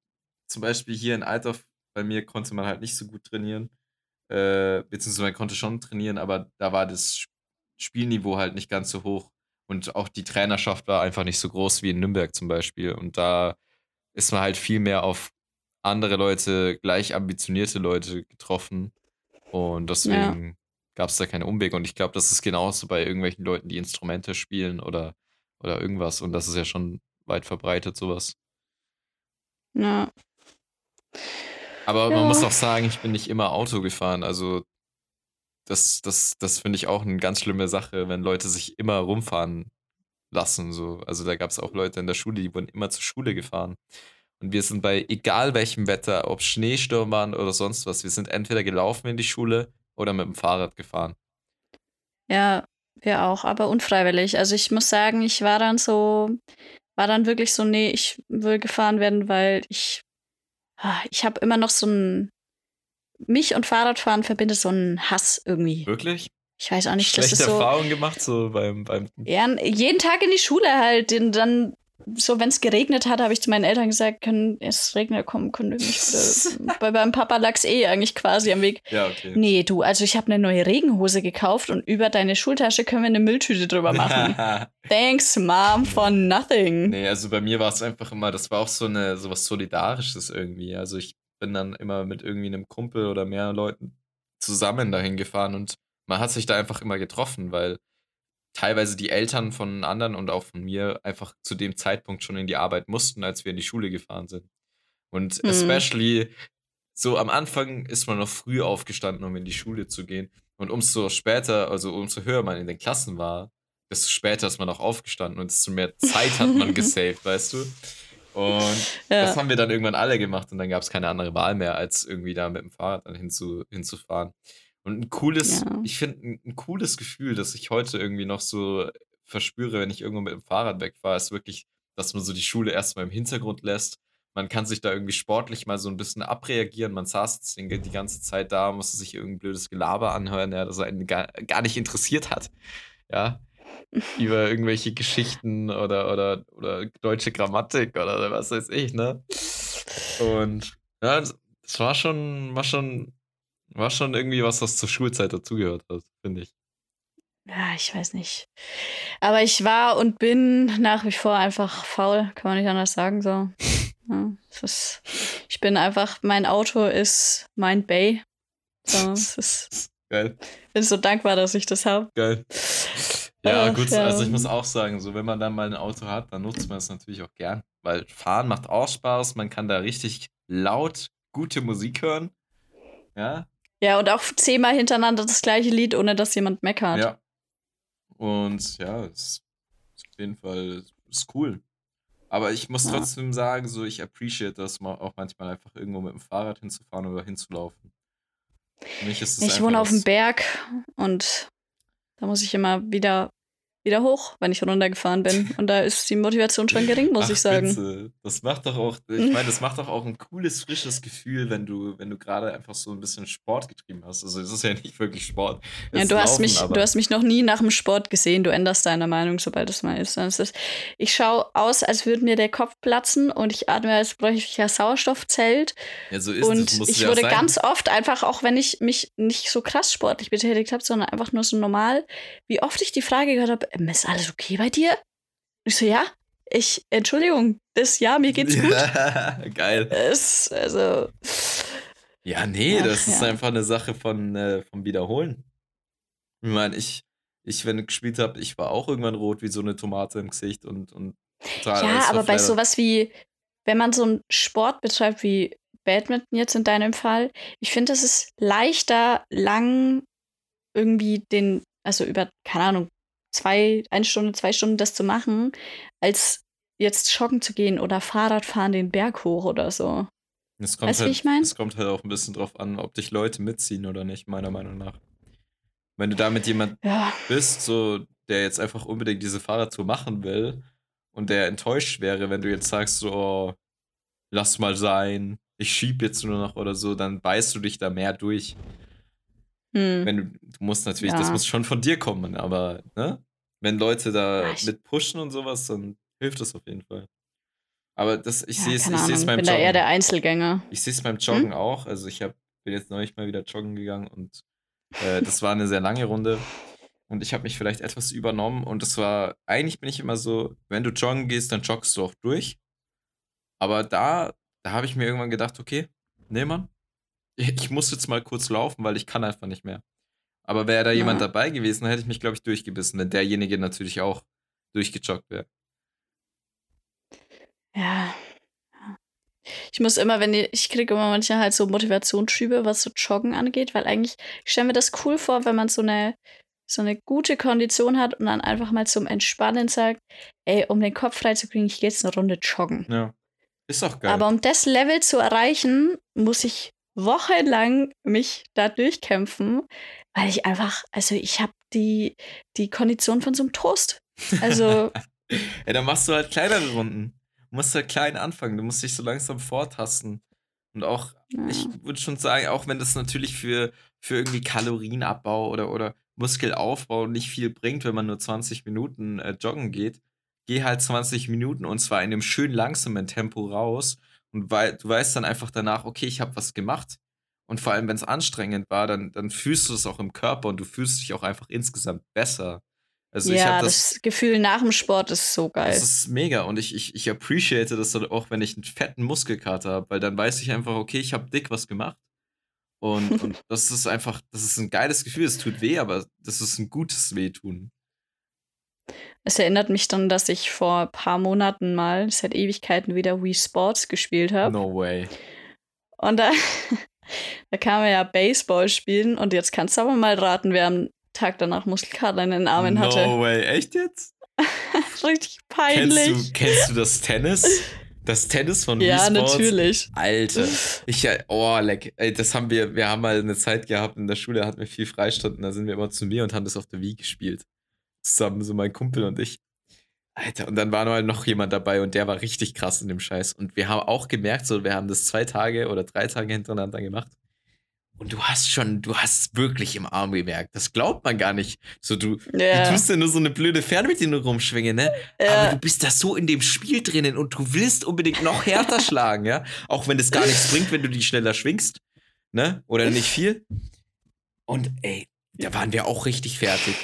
zum Beispiel hier in Altdorf, bei mir konnte man halt nicht so gut trainieren. Äh, beziehungsweise man konnte schon trainieren, aber da war das Spielniveau halt nicht ganz so hoch. Und auch die Trainerschaft war einfach nicht so groß wie in Nürnberg zum Beispiel. Und da ist man halt viel mehr auf andere Leute, gleich ambitionierte Leute getroffen. Und deswegen ja. gab es da keine Umwege. Und ich glaube, das ist genauso bei irgendwelchen Leuten, die Instrumente spielen oder, oder irgendwas. Und das ist ja schon weit verbreitet, sowas. Ja. Aber ja. man muss auch sagen, ich bin nicht immer Auto gefahren. Also das, das, das finde ich auch eine ganz schlimme Sache, wenn Leute sich immer rumfahren lassen. So. Also da gab es auch Leute in der Schule, die wurden immer zur Schule gefahren. Und wir sind bei egal welchem Wetter, ob Schneesturm waren oder sonst was, wir sind entweder gelaufen in die Schule oder mit dem Fahrrad gefahren. Ja, wir auch, aber unfreiwillig. Also ich muss sagen, ich war dann so, war dann wirklich so, nee, ich will gefahren werden, weil ich, ah, ich habe immer noch so ein, mich und Fahrradfahren verbindet so einen Hass irgendwie. Wirklich? Ich weiß auch nicht, Schlechte das ist so. Erfahrungen gemacht, so beim, beim. Ja, jeden Tag in die Schule halt. Und dann so, wenn es geregnet hat, habe ich zu meinen Eltern gesagt, können, es regnet, kommen, können wir nicht. Bei meinem Papa lag es eh eigentlich quasi am Weg. Ja, okay. Nee, du, also ich habe eine neue Regenhose gekauft und über deine Schultasche können wir eine Mülltüte drüber machen. Thanks, Mom, for nothing. Nee, also bei mir war es einfach immer, das war auch so eine, so was Solidarisches irgendwie. Also ich bin dann immer mit irgendwie einem Kumpel oder mehr Leuten zusammen dahin gefahren und man hat sich da einfach immer getroffen, weil teilweise die Eltern von anderen und auch von mir einfach zu dem Zeitpunkt schon in die Arbeit mussten, als wir in die Schule gefahren sind. Und mhm. especially so am Anfang ist man noch früh aufgestanden, um in die Schule zu gehen. Und umso später, also umso höher man in den Klassen war, desto später ist man auch aufgestanden und desto mehr Zeit hat man gesaved, weißt du? Und ja. das haben wir dann irgendwann alle gemacht und dann gab es keine andere Wahl mehr, als irgendwie da mit dem Fahrrad dann hinzu, hinzufahren. Und ein cooles, ja. ich finde, ein, ein, cooles Gefühl, das ich heute irgendwie noch so verspüre, wenn ich irgendwo mit dem Fahrrad wegfahre, ist wirklich, dass man so die Schule erstmal im Hintergrund lässt. Man kann sich da irgendwie sportlich mal so ein bisschen abreagieren. Man saß jetzt die ganze Zeit da, musste sich irgendein blödes Gelaber anhören, ja, das einen gar, gar nicht interessiert hat. Ja. über irgendwelche Geschichten oder, oder, oder deutsche Grammatik oder was weiß ich, ne? Und ja, es war schon, war schon, war schon irgendwie was, was zur Schulzeit dazugehört hat, finde ich. Ja, ich weiß nicht. Aber ich war und bin nach wie vor einfach faul, kann man nicht anders sagen. So. Ja, ist, ich bin einfach, mein Auto ist mein Bay. So, ist, Geil. bin so dankbar, dass ich das habe. Geil. Ja, Ach, gut, ja. also ich muss auch sagen, so wenn man dann mal ein Auto hat, dann nutzt man es natürlich auch gern, weil fahren macht auch Spaß, man kann da richtig laut gute Musik hören. Ja, Ja, und auch zehnmal hintereinander das gleiche Lied, ohne dass jemand meckert. ja. Und ja, es ist auf jeden Fall ist cool. Aber ich muss Ja. trotzdem sagen, so ich appreciate das mal auch manchmal einfach irgendwo mit dem Fahrrad hinzufahren oder hinzulaufen. Für mich ist es Ich wohne auf dem Berg und da muss ich immer wieder, wieder hoch, wenn ich runtergefahren bin. Und da ist die Motivation schon gering, muss Ach, ich sagen. Bitte. Das macht doch auch, ich meine, das macht doch auch ein cooles, frisches Gefühl, wenn du, wenn du gerade einfach so ein bisschen Sport getrieben hast. Also es ist ja nicht wirklich Sport. Ja, du, hast Laufen, mich, aber- du hast mich noch nie nach dem Sport gesehen. Du änderst deine Meinung, sobald es mal ist. Das ist ich schaue aus, als würde mir der Kopf platzen und ich atme, als bräuchte ich ja Sauerstoffzelt. ja, so ist es, Und muss ich ja wurde sein. ganz oft einfach, auch wenn ich mich nicht so krass sportlich betätigt habe, sondern einfach nur so normal, wie oft ich die Frage gehört habe, "Ähm, ist alles okay bei dir? Ich so, ja, ich, Entschuldigung, das, ja, mir geht's gut. Ja, geil. Es, also, Ja, nee, Ach, das ist ja. einfach eine Sache von, äh, vom Wiederholen. Ich meine, ich, ich, wenn ich gespielt habe, ich war auch irgendwann rot wie so eine Tomate im Gesicht und, und total. ja, aber bei sowas wie, wenn man so einen Sport betreibt wie Badminton jetzt in deinem Fall, ich finde, es ist leichter, lang irgendwie den, also über, keine Ahnung, zwei, eine Stunde, zwei Stunden das zu machen, als jetzt joggen zu gehen oder Fahrrad fahren den Berg hoch oder so. Es kommt, Weißt du, halt, wie ich mein? es kommt halt auch ein bisschen drauf an, ob dich Leute mitziehen oder nicht, meiner Meinung nach. Wenn du da mit jemand Ja, bist, so, der jetzt einfach unbedingt diese Fahrradtour machen will und der enttäuscht wäre, wenn du jetzt sagst, so, oh, lass mal sein, ich schieb jetzt nur noch oder so, dann beißt du dich da mehr durch. Hm. Wenn du, du musst natürlich, das Ja. muss schon von dir kommen, aber, ne? Wenn Leute da Ja, ich- mit pushen und sowas, dann hilft das auf jeden Fall. Aber das, ich ja, sehe es ich sehe es beim bin da eher Joggen. der Einzelgänger. Ich sehe es beim Hm? Joggen auch. Also ich hab, bin jetzt neulich mal wieder joggen gegangen und äh, das war eine sehr lange Runde. Und ich habe mich vielleicht etwas übernommen und das war, eigentlich bin ich immer so, wenn du joggen gehst, dann joggst du auch durch. Aber da, da habe ich mir irgendwann gedacht, okay, nee, Mann, ich, muss jetzt mal kurz laufen, weil ich kann einfach nicht mehr. Aber wäre da jemand Ja. dabei gewesen, dann hätte ich mich, glaube ich, durchgebissen, wenn derjenige natürlich auch durchgejoggt wäre. Ja. Ich muss immer, wenn ich, ich kriege immer manchmal halt so Motivationsschübe, was so Joggen angeht, weil eigentlich, ich stelle mir das cool vor, wenn man so eine, so eine gute Kondition hat und dann einfach mal zum Entspannen sagt, ey, um den Kopf frei zu kriegen, ich gehe jetzt eine Runde joggen. Ja. Ist doch geil. Aber um das Level zu erreichen, muss ich wochenlang mich da durchkämpfen, weil ich einfach, also ich habe die, die Kondition von so einem Toast. Also, Ja, dann machst du halt kleinere Runden. Du musst halt klein anfangen. Du musst dich so langsam vortasten. Und auch, ja. ich würde schon sagen, auch wenn das natürlich für, für irgendwie Kalorienabbau oder, oder Muskelaufbau nicht viel bringt, wenn man nur 20 Minuten äh, joggen geht, geh halt 20 Minuten und zwar in einem schön langsamen Tempo raus. Und weil, du weißt dann einfach danach, okay, ich habe was gemacht. Und vor allem, wenn es anstrengend war, dann, dann fühlst du es auch im Körper und du fühlst dich auch einfach insgesamt besser. Also ich ja, habe das, Gefühl nach dem Sport ist so geil. das ist mega und ich, ich, ich appreciate das dann auch, wenn ich einen fetten Muskelkater habe, weil dann weiß ich einfach, okay, ich habe dick was gemacht. Und, und das ist einfach, das ist ein geiles Gefühl. Es tut weh, aber das ist ein gutes Wehtun. Es erinnert mich dann, dass ich vor ein paar Monaten mal seit Ewigkeiten wieder Wii Sports gespielt habe. No way. Und da, da kann man ja Baseball spielen und jetzt kannst du aber mal raten, wer am Tag danach Muskelkater in den Armen hatte. No way. Echt jetzt? Richtig Kennst peinlich. du, kennst du das Tennis? Das Tennis von ja, Wii Sports? natürlich. Alter. Ich, ja- oh, leck. Ey, das haben wir, wir haben mal eine Zeit gehabt in der Schule, hatten wir viel Freistunden, da sind wir immer zu mir und haben das auf der Wii gespielt. Zusammen, so mein Kumpel und ich. Alter, und dann war mal noch jemand dabei und der war richtig krass in dem Scheiß. Und wir haben auch gemerkt, so, wir haben das zwei Tage oder drei Tage hintereinander gemacht. und du hast schon, du hast wirklich im Arm gemerkt. Das glaubt man gar nicht. So, du, Ja. du tust ja nur so eine blöde Fernbedienung rumschwingen, ne? Aber Ja. du bist da so in dem Spiel drinnen und du willst unbedingt noch härter schlagen, ja? Auch wenn es gar nichts bringt, wenn du die schneller schwingst, ne? Oder nicht viel. Und ey, da waren wir auch richtig fertig.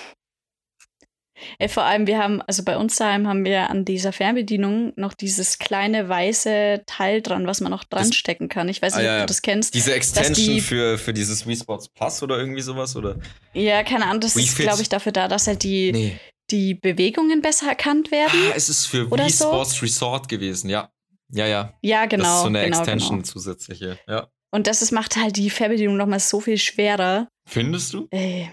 Ey, vor allem, wir haben, also bei uns daheim haben wir an dieser Fernbedienung noch dieses kleine weiße Teil dran, was man noch dran Das- stecken kann. Ich weiß Ah, nicht, ja, ob du das kennst. Diese Extension die- für, für dieses Wii Sports Plus oder irgendwie sowas, oder? Ja, keine Ahnung, das Wii ist, glaube ich, dafür da, dass halt die, Nee. die Bewegungen besser erkannt werden. Ah, es ist für Wii so? Sports Resort gewesen, ja. Ja, ja. Ja, genau. das ist so eine genau, Extension Genau. zusätzliche, ja. Und das ist, macht halt die Fernbedienung nochmal so viel schwerer. Findest du? Ey.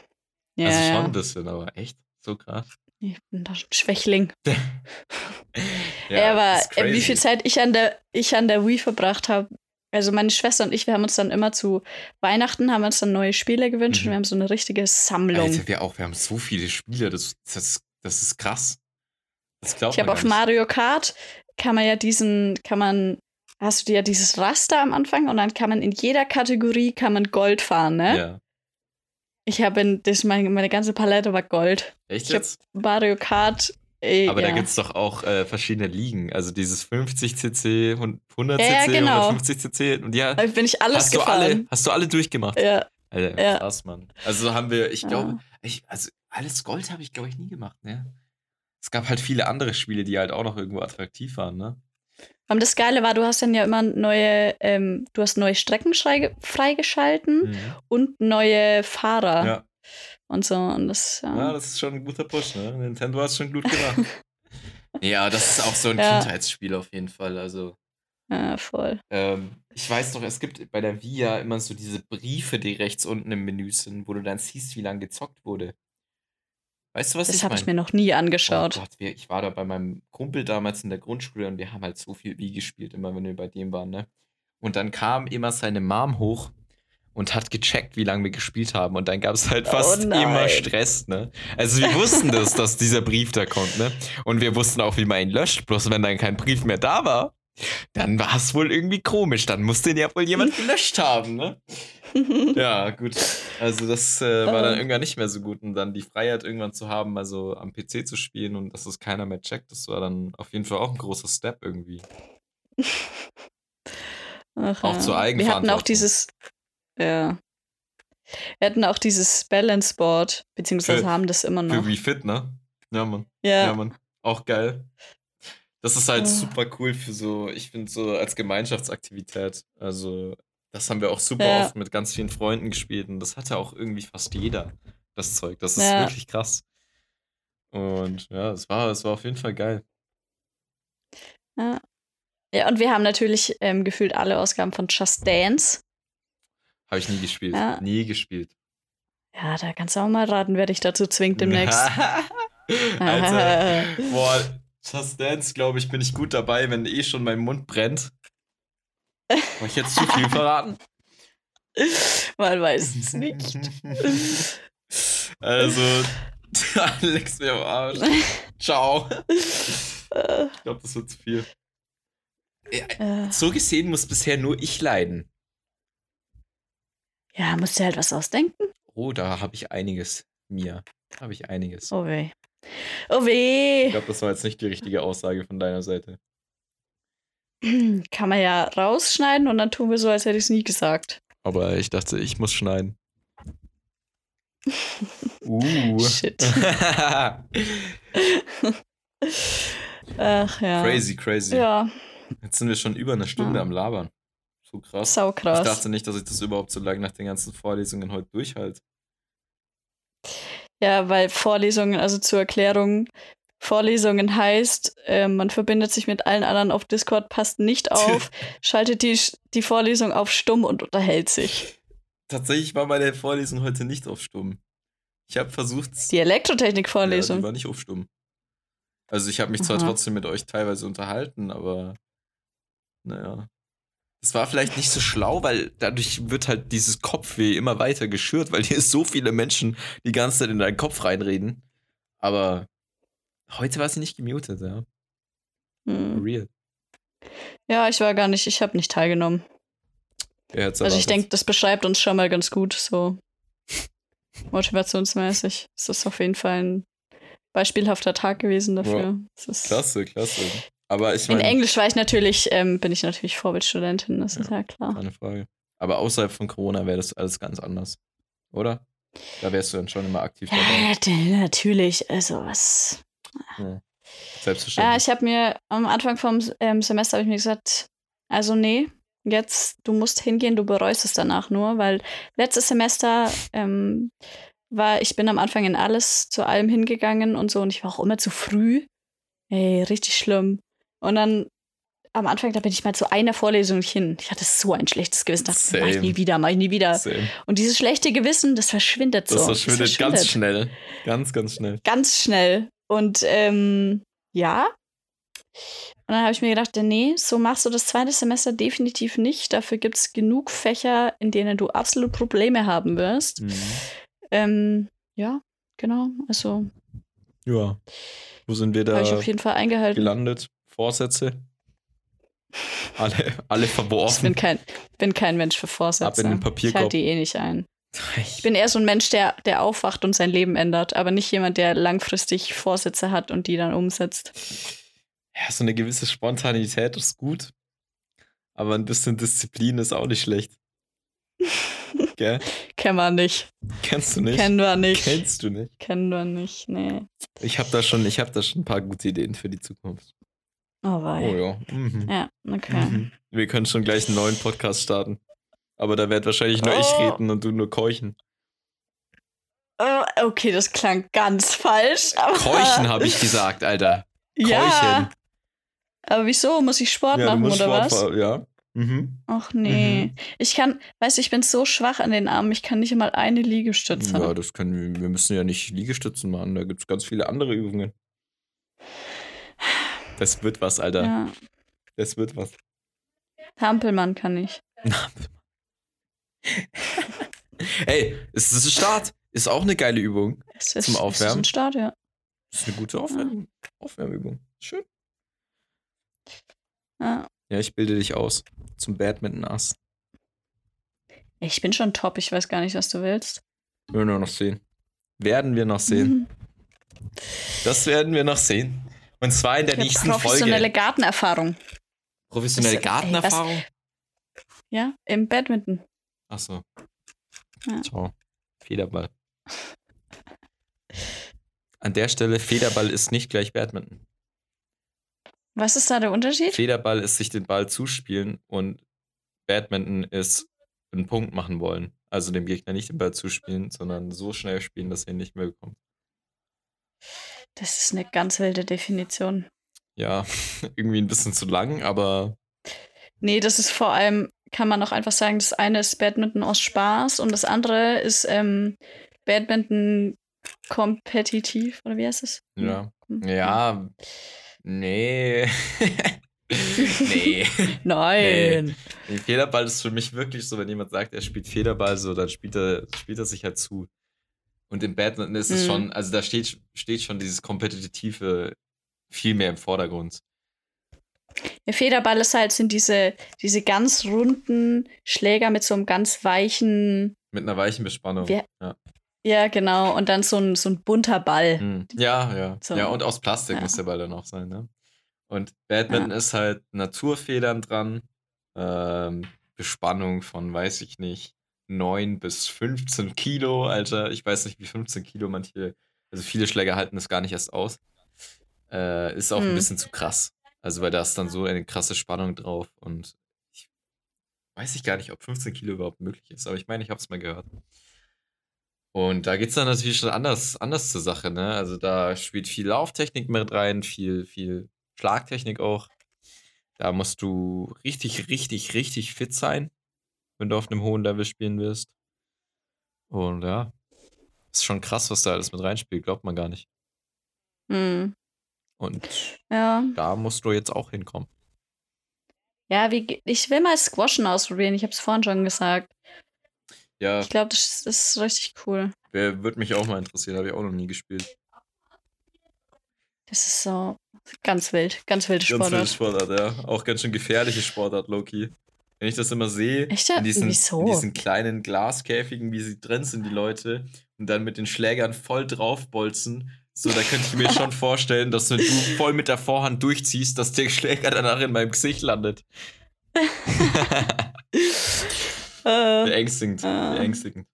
Ja, also schon ein bisschen, aber echt so krass. Ich bin doch ein Schwächling. Ja, aber äh, wie viel Zeit ich an der, ich an der Wii verbracht habe. Also meine Schwester und ich, wir haben uns dann immer zu Weihnachten, haben wir uns dann neue Spiele gewünscht Mhm. und wir haben so eine richtige Sammlung. Alter, wir auch, wir haben so viele Spiele, das, das, das ist krass. Das glaubt ich habe auf nicht. Mario Kart, kann man ja diesen, kann man, hast du ja dieses Raster am Anfang und dann kann man in jeder Kategorie kann man Gold fahren, ne? Ja. Ich habe in, das meine, meine ganze Palette war Gold. Echt Ich hab jetzt? Mario Kart, ey, Aber ja. da gibt es doch auch äh, verschiedene Ligen. Also dieses 50cc, 100cc, Ja, genau. 150cc. Und ja, Da bin ich alles hast du, gefahren. alle, hast du alle durchgemacht? Ja, Alter, Ja. krass, Mann. Also haben wir, ich glaube, ich, also alles Gold habe ich, glaube ich, nie gemacht, ne? Es gab halt viele andere Spiele, die halt auch noch irgendwo attraktiv waren, ne? Und das Geile war, du hast dann ja immer neue, ähm, du hast neue Strecken frei- freigeschalten Mhm. und neue Fahrer Ja. und so. Und das, ja. ja, das ist schon ein guter Push, ne? Nintendo hat es schon gut gemacht. ja, das ist auch so ein Ja. Kindheitsspiel auf jeden Fall. Also, ja, voll. ähm, ich weiß noch, es gibt bei der Wii ja immer so diese Briefe, die rechts unten im Menü sind, wo du dann siehst, wie lange gezockt wurde. Weißt du, was Das ich habe meine? ich mir noch nie Oh angeschaut. Gott, wir, ich war da bei meinem Kumpel damals in der Grundschule und wir haben halt so viel Wii gespielt, immer wenn wir bei dem waren, ne? Und dann kam immer seine Mom hoch und hat gecheckt, wie lange wir gespielt haben. Und dann gab es halt Oh fast nein. immer Stress, ne? Also wir wussten das, dass dieser Brief da kommt, ne? Und wir wussten auch, wie man ihn löscht. Bloß wenn dann kein Brief mehr da war, dann war es wohl irgendwie komisch. Dann musste ihn ja wohl jemand gelöscht haben, ne? Ja, gut. Also das äh, war dann Ähm. irgendwann nicht mehr so gut. Und dann die Freiheit irgendwann zu haben, also am PC zu spielen und dass es keiner mehr checkt, das war dann auf jeden Fall auch ein großer Step irgendwie. Ach, Auch ja. zur Wir hatten Eigenverantwortung. auch dieses, ja. Wir hatten auch dieses Balance Board, beziehungsweise Für- haben das immer noch. Für Wii Fit, ne? Ja, Mann. Ja, Ja, Mann. Auch geil. Das ist halt Ah. super cool für so, ich finde so als Gemeinschaftsaktivität. Also, das haben wir auch super Ja. oft mit ganz vielen Freunden gespielt und das hatte auch irgendwie fast jeder, das Zeug. Das ist Ja. wirklich krass. Und ja, es war, es war auf jeden Fall geil. ja. Ja, und wir haben natürlich ähm, gefühlt alle Ausgaben von Just Dance. Habe ich nie gespielt. Ja. Nie gespielt. Ja, da kannst du auch mal raten, wer dich dazu zwingt demnächst. Alter. Boah, Just Dance, glaube ich, bin ich gut dabei, wenn eh schon mein Mund brennt. Habe ich jetzt zu viel verraten? Man weiß es nicht. Also, Alex mir am Arsch. Ciao. Ich glaube, das wird zu viel. So gesehen muss bisher nur ich leiden. ja, musst dir halt was ausdenken. Oh, da habe ich einiges. Mir. Habe ich einiges. Oh weh. Oh Ich weh. glaube, das war jetzt nicht die richtige Aussage von deiner Seite. Kann man ja rausschneiden und dann tun wir so, als hätte ich es nie gesagt. Aber ich dachte, ich muss schneiden. Uh. Shit. Ach ja. crazy, crazy. Ja, Jetzt sind wir schon über eine Stunde Ja. am Labern. So krass. sau Ich krass. dachte nicht, dass ich das überhaupt so lange nach den ganzen Vorlesungen heute durchhalte. Ja, weil Vorlesungen, also zur Erklärung, Vorlesungen heißt, äh, man verbindet sich mit allen anderen auf Discord, passt nicht auf, schaltet die, die Vorlesung auf stumm und unterhält sich. Tatsächlich war meine Vorlesung heute nicht auf Stumm. Ich habe versucht. Die Ja, Elektrotechnik-Vorlesung. die war nicht auf Stumm. Also ich habe mich zwar Aha. trotzdem mit euch teilweise unterhalten, aber naja. Das war vielleicht nicht so schlau, weil dadurch wird halt dieses Kopfweh immer weiter geschürt, weil hier so viele Menschen die ganze Zeit in deinen Kopf reinreden. Aber heute war sie nicht gemutet, ja. hm. Real. Ja, ich war gar nicht, ich habe nicht teilgenommen. Hätt's Also ich denke, das beschreibt uns schon mal ganz gut, so motivationsmäßig. Es ist auf jeden Fall ein beispielhafter Tag gewesen dafür. Es ist Klasse, klasse. Aber ich In meine, Englisch war ich natürlich, ähm, bin ich natürlich Vorbildstudentin, das ist ja klar. keine Frage. Aber außerhalb von Corona wäre das alles ganz anders. Oder? Da wärst du dann schon immer aktiv dabei. Ja, d- natürlich. Also was. Ja, Selbstverständlich. ich habe mir am Anfang vom ähm, Semester habe ich mir gesagt, also nee, jetzt du musst hingehen, du bereust es danach nur, weil letztes Semester ähm, war ich bin am Anfang in alles zu allem hingegangen und so und ich war auch immer zu früh. Ey, richtig schlimm. Und dann am Anfang, da bin ich mal zu einer Vorlesung hin. Ich hatte so ein schlechtes Gewissen. Dachte, mach ich Same. nie wieder, mach ich nie wieder. Same. Und dieses schlechte Gewissen, das verschwindet so. Das verschwindet ganz schnell. Ganz, ganz schnell. Ganz schnell. Und ähm, ja. Und dann habe ich mir gedacht, nee, so machst du das zweite Semester definitiv nicht. Dafür gibt es genug Fächer, in denen du absolut Probleme haben wirst. Mhm. Ähm, ja, genau. Also Ja. Wo sind wir habe da ich auf jeden Fall eingehalten. gelandet? Vorsätze? Alle, alle Ich bin verworfen. kein, bin kein Mensch für Vorsätze. Ab in den ich halte die eh nicht ein. Ich bin eher so ein Mensch, der, der aufwacht und sein Leben ändert, aber nicht jemand, der langfristig Vorsätze hat und die dann umsetzt. Ja, so eine gewisse Spontanität ist gut. Aber ein bisschen Disziplin ist auch nicht schlecht. Gell? Kennen wir nicht. Kennst du nicht? Kennen wir nicht. Kennst du nicht? Kennen wir nicht, nee. Ich habe da schon, ich habe da schon ein paar gute Ideen für die Zukunft. Oh, wei. Oh ja. Mhm. Ja, okay. Mhm. Wir können schon gleich einen neuen Podcast starten. Aber da wird wahrscheinlich nur ich Oh. reden und du nur keuchen. Oh, okay, das klang ganz falsch. Aber Keuchen habe ich gesagt, Alter. Keuchen. Ja. Aber wieso? Muss ich Sport Ja, machen oder Sport was? Ja. Mhm. Ach nee. Ich kann, weißt du, ich bin so schwach an den Armen, ich kann nicht mal eine Liegestütze. Ja, das können wir. Wir müssen ja nicht Liegestützen machen. Da gibt es ganz viele andere Übungen. Das wird was, Alter. ja. Das wird was. Hampelmann kann ich. Ey, es ist ein Start. Ist auch eine geile Übung. Es ist, Zum Es ist Aufwärmen? ein Start, ja. Das ist eine gute Aufwärm Aufwärmübung. Schön. ja. Ja, ich bilde dich aus. Zum Badminton-Ass. Ich bin schon top, ich weiß gar nicht, was du willst. Werden wir noch sehen. Werden wir noch sehen. Mhm. Das werden wir noch sehen. Und zwar in der nächsten professionelle Folge. Gartenerfahrung. Professionelle Das- ey, Gartenerfahrung? Ja, im Badminton. Achso. Ja. Ciao. Federball. An der Stelle, Federball ist nicht gleich Badminton. Was ist da der Unterschied? Federball ist sich den Ball zuspielen und Badminton ist einen Punkt machen wollen. Also dem Gegner nicht den Ball zuspielen, sondern so schnell spielen, dass er ihn nicht mehr bekommt. Das ist eine ganz wilde Definition. Ja, irgendwie ein bisschen zu lang, aber Nee, das ist vor allem, kann man auch einfach sagen, das eine ist Badminton aus Spaß und das andere ist ähm, Badminton kompetitiv, oder wie heißt es? ja. Hm. Ja, nee. nee. Nein. Nee, Federball ist für mich wirklich so, wenn jemand sagt, er spielt Federball, so, dann spielt er, spielt er sich halt zu. Und im Badminton ist es Mhm. schon, also da steht, steht schon dieses Kompetitive viel mehr im Vordergrund. Der Federball ist halt, sind diese, diese ganz runden Schläger mit so einem ganz weichen, Mit einer weichen Bespannung. Wer- ja. ja genau, und dann so ein, so ein bunter Ball. Mhm. ja, ja. So. Ja, und aus Plastik Ja. muss der Ball dann auch sein, ne? Und Badminton ist halt Naturfedern dran, ähm, Bespannung von, weiß ich nicht, 9 bis 15 Kilo, Alter. Ich weiß nicht, wie 15 Kilo manche, also viele Schläger halten das gar nicht erst aus. Äh, ist auch ein Mhm. bisschen zu krass. Also, weil da ist dann so eine krasse Spannung drauf und ich weiß ich gar nicht, ob 15 Kilo überhaupt möglich ist, aber ich meine, ich habe es mal gehört. Und da geht es dann natürlich schon anders, anders zur Sache, ne? Also da spielt viel Lauftechnik mit rein, viel, viel Schlagtechnik auch. Da musst du richtig, richtig, richtig fit sein, wenn du auf einem hohen Level spielen willst. Und ja, ist schon krass, was da alles mit reinspielt, glaubt man gar nicht. Hm. Und Ja. da musst du jetzt auch hinkommen. Ja, wie, ich will mal Squashen ausprobieren. Ich habe es vorhin schon gesagt. Ja, Ich glaube, das, das ist richtig cool. würde mich auch mal interessieren, habe ich auch noch nie gespielt. Das ist so ganz wild. Ganz wilde Ganz wilde Sportart. Sportart, ja. Auch ganz schön gefährliche Sportart, Loki. Wenn ich das immer sehe, Echt? in diesen, Wieso? in diesen kleinen Glaskäfigen, wie sie drin sind, die Leute, und dann mit den Schlägern voll draufbolzen, so, da könnte ich mir schon vorstellen, dass wenn du voll mit der Vorhand durchziehst, dass der Schläger danach in meinem Gesicht landet. Äh, Beängstigend. Ah. Beängstigend.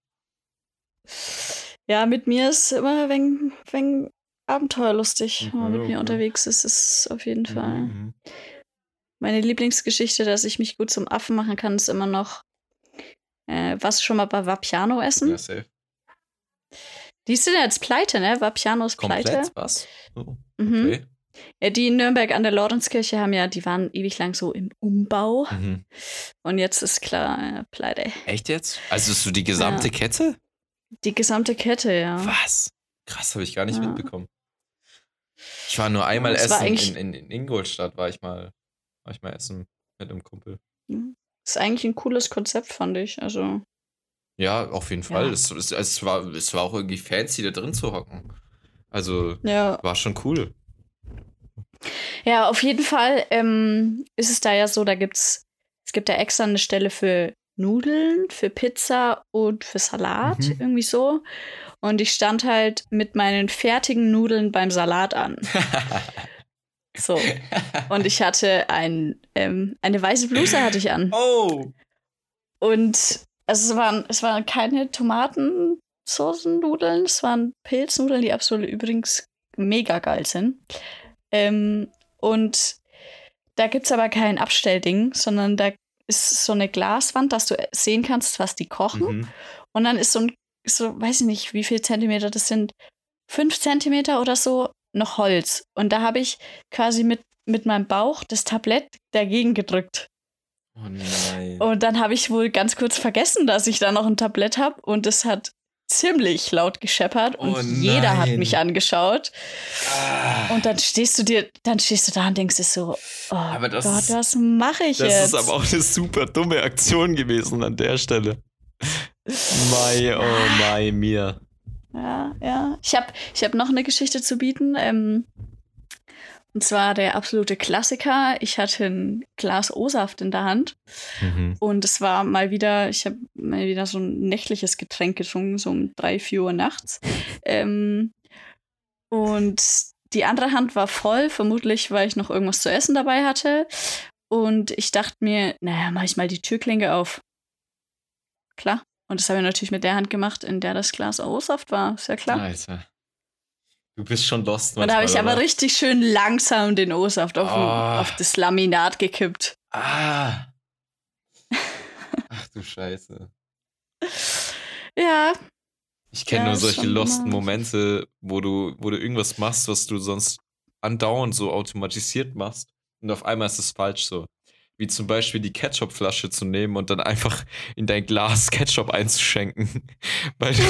ja, mit mir ist immer wenn, wenn abenteuerlustig, wenn man mit Ja, mir okay. unterwegs ist, ist auf jeden Fall. Mhm. Meine Lieblingsgeschichte, dass ich mich gut zum Affen machen kann, ist immer noch. Äh, warst du schon mal bei Vapiano essen? Ja, safe. Die sind jetzt pleite, ne? Vapiano ist pleite. Komplett? Was? Oh, Mhm. okay. Ja, die in Nürnberg an der Lorenzkirche haben ja, die waren ewig lang so im Umbau. Mhm. Und jetzt ist klar, äh, pleite. Echt jetzt? Also ist so die gesamte Ja. Kette? Die gesamte Kette, ja. Was? Krass, habe ich gar nicht Ja. mitbekommen. Ich war nur einmal essen in, in, in Ingolstadt, war ich mal, war ich mal essen mit einem Kumpel. Ist eigentlich ein cooles Konzept, fand ich. Also, Ja, auf jeden Ja. Fall. Es, es, es, war, es war auch irgendwie fancy, da drin zu hocken. Also, ja. war schon cool. Ja, auf jeden Fall ähm, ist es da ja so, da gibt's, es gibt ja extra eine Stelle für Nudeln, für Pizza und für Salat, Mhm. irgendwie so. Und ich stand halt mit meinen fertigen Nudeln beim Salat an. So. Und ich hatte ein, ähm, eine weiße Bluse hatte ich an. oh! Und also es waren, es waren keine Tomatensoßennudeln, es waren Pilznudeln, die absolut übrigens mega geil sind. Ähm, und da gibt es aber kein Abstellding, sondern da ist so eine Glaswand, dass du sehen kannst, was die kochen. Mhm. Und dann ist so ein, ist so, weiß ich nicht, wie viel Zentimeter das sind, fünf Zentimeter oder so, noch Holz. Und da habe ich quasi mit, mit meinem Bauch das Tablett dagegen gedrückt. Oh nein. Und dann habe ich wohl ganz kurz vergessen, dass ich da noch ein Tablett habe. Und es hat ziemlich laut gescheppert und Oh jeder hat mich angeschaut. Ah, Und dann stehst du dir, dann stehst du da und denkst dir so, oh Aber das Gott, ist- was mache ich das jetzt? ist aber auch eine super dumme Aktion gewesen an der Stelle. Mai, oh mai, mir. Ja, ja. Ich habe ich hab noch eine Geschichte zu bieten. Ähm, und zwar der absolute Klassiker. Ich hatte ein Glas O-Saft in der Hand Mhm. und es war mal wieder, ich habe mal wieder so ein nächtliches Getränk getrunken, so um drei, vier Uhr nachts. Ähm, und die andere Hand war voll, vermutlich, weil ich noch irgendwas zu essen dabei hatte. Und ich dachte mir, naja, mach ich mal die Türklinke auf. Klar. Und das habe ich natürlich mit der Hand gemacht, in der das Glas O-Saft war. Ist ja klar. Alter. Du bist schon lost Und da habe ich manchmal, aber oder? richtig schön langsam den O-Saft auf, Ah. auf das Laminat gekippt. Ah. Ach du Scheiße. Ja, Ich kenne Ja, nur solche losten Momente, wo du, wo du irgendwas machst, was du sonst andauernd so automatisiert machst. Und auf einmal ist es falsch so. Wie zum Beispiel die Ketchupflasche zu nehmen und dann einfach in dein Glas Ketchup einzuschenken. weil, du,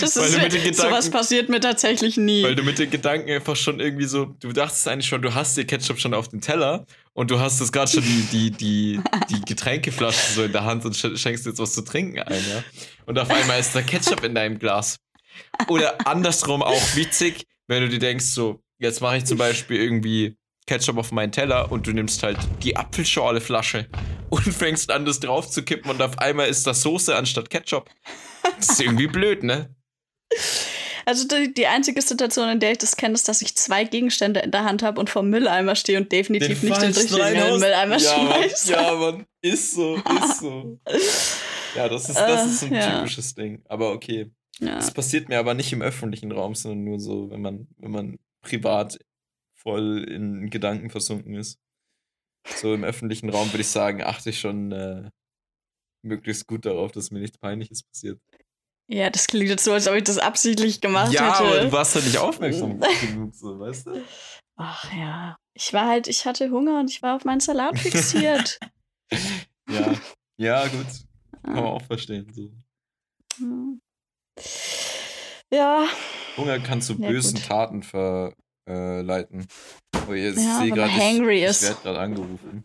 das weil, ist du mit den sowas Gedanken, passiert mir tatsächlich nie. weil du mit den Gedanken einfach schon irgendwie so, du dachtest eigentlich schon, du hast dir Ketchup schon auf dem Teller und du hast jetzt gerade schon die, die, die, die Getränkeflasche so in der Hand und sch- schenkst jetzt was zu trinken ein, ja. Und auf einmal ist da Ketchup in deinem Glas. Oder andersrum auch witzig, wenn du dir denkst, so, jetzt mache ich zum Beispiel irgendwie Ketchup auf meinen Teller und du nimmst halt die Apfelschorle-Flasche und fängst an, das drauf zu kippen und auf einmal ist da Soße anstatt Ketchup. Das ist irgendwie blöd, ne? Also die, die einzige Situation, in der ich das kenne, ist, dass ich zwei Gegenstände in der Hand habe und vor dem Mülleimer stehe und definitiv nicht den richtigen in den reinhaust. Mülleimer ja, Mann, schmeiße. ja, Mann, ist so, ist so. Ja, das ist, das ist ein ja. typisches Ding. Aber okay. Ja. Das passiert mir aber nicht im öffentlichen Raum, sondern nur so, wenn man, wenn man privat voll in Gedanken versunken ist. So im öffentlichen Raum würde ich sagen, achte ich schon äh, möglichst gut darauf, dass mir nichts Peinliches passiert. ja, das klingt jetzt so, als ob ich das absichtlich gemacht ja, aber du hätte. warst ja nicht aufmerksam genug, so, weißt du? Ach ja. Ich war halt, ich hatte Hunger und ich war auf meinen Salat fixiert. Ja, ja, gut. Kann man auch verstehen. So. Ja, Hunger kann zu Ja, bösen gut. Taten verleiten. Oh, jetzt Ja, sehe gerade, ich, ich werde gerade angerufen.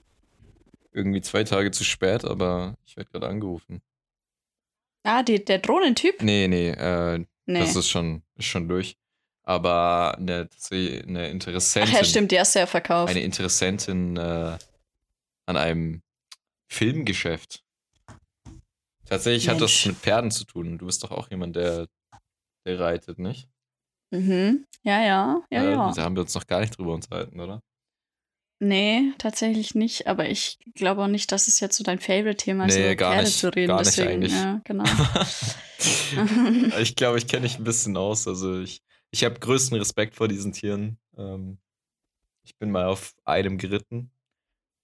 Irgendwie zwei Tage zu spät, aber ich werde gerade angerufen. ah, die, der Drohnentyp? Nee, nee, äh, Nee. das ist schon, ist schon durch. Aber eine, eine Ach Interessentin, ja, stimmt, die hast du ja verkauft. eine Interessentin äh, an einem Filmgeschäft. Tatsächlich hat das Mensch. mit Pferden zu tun. Du bist doch auch jemand, der, der reitet, nicht? Mhm. Ja, ja, ja, Äh, ja. Da haben wir uns noch gar nicht drüber unterhalten, oder? Nee, tatsächlich nicht. Aber ich glaube auch nicht, dass es jetzt so dein Favorite-Thema ist, Nee, über gar Pferde nicht. zu reden. Gar nicht deswegen, eigentlich. ja, genau. ich glaube, ich kenne mich ein bisschen aus. Also ich, ich habe größten Respekt vor diesen Tieren. Ähm, ich bin mal auf einem geritten,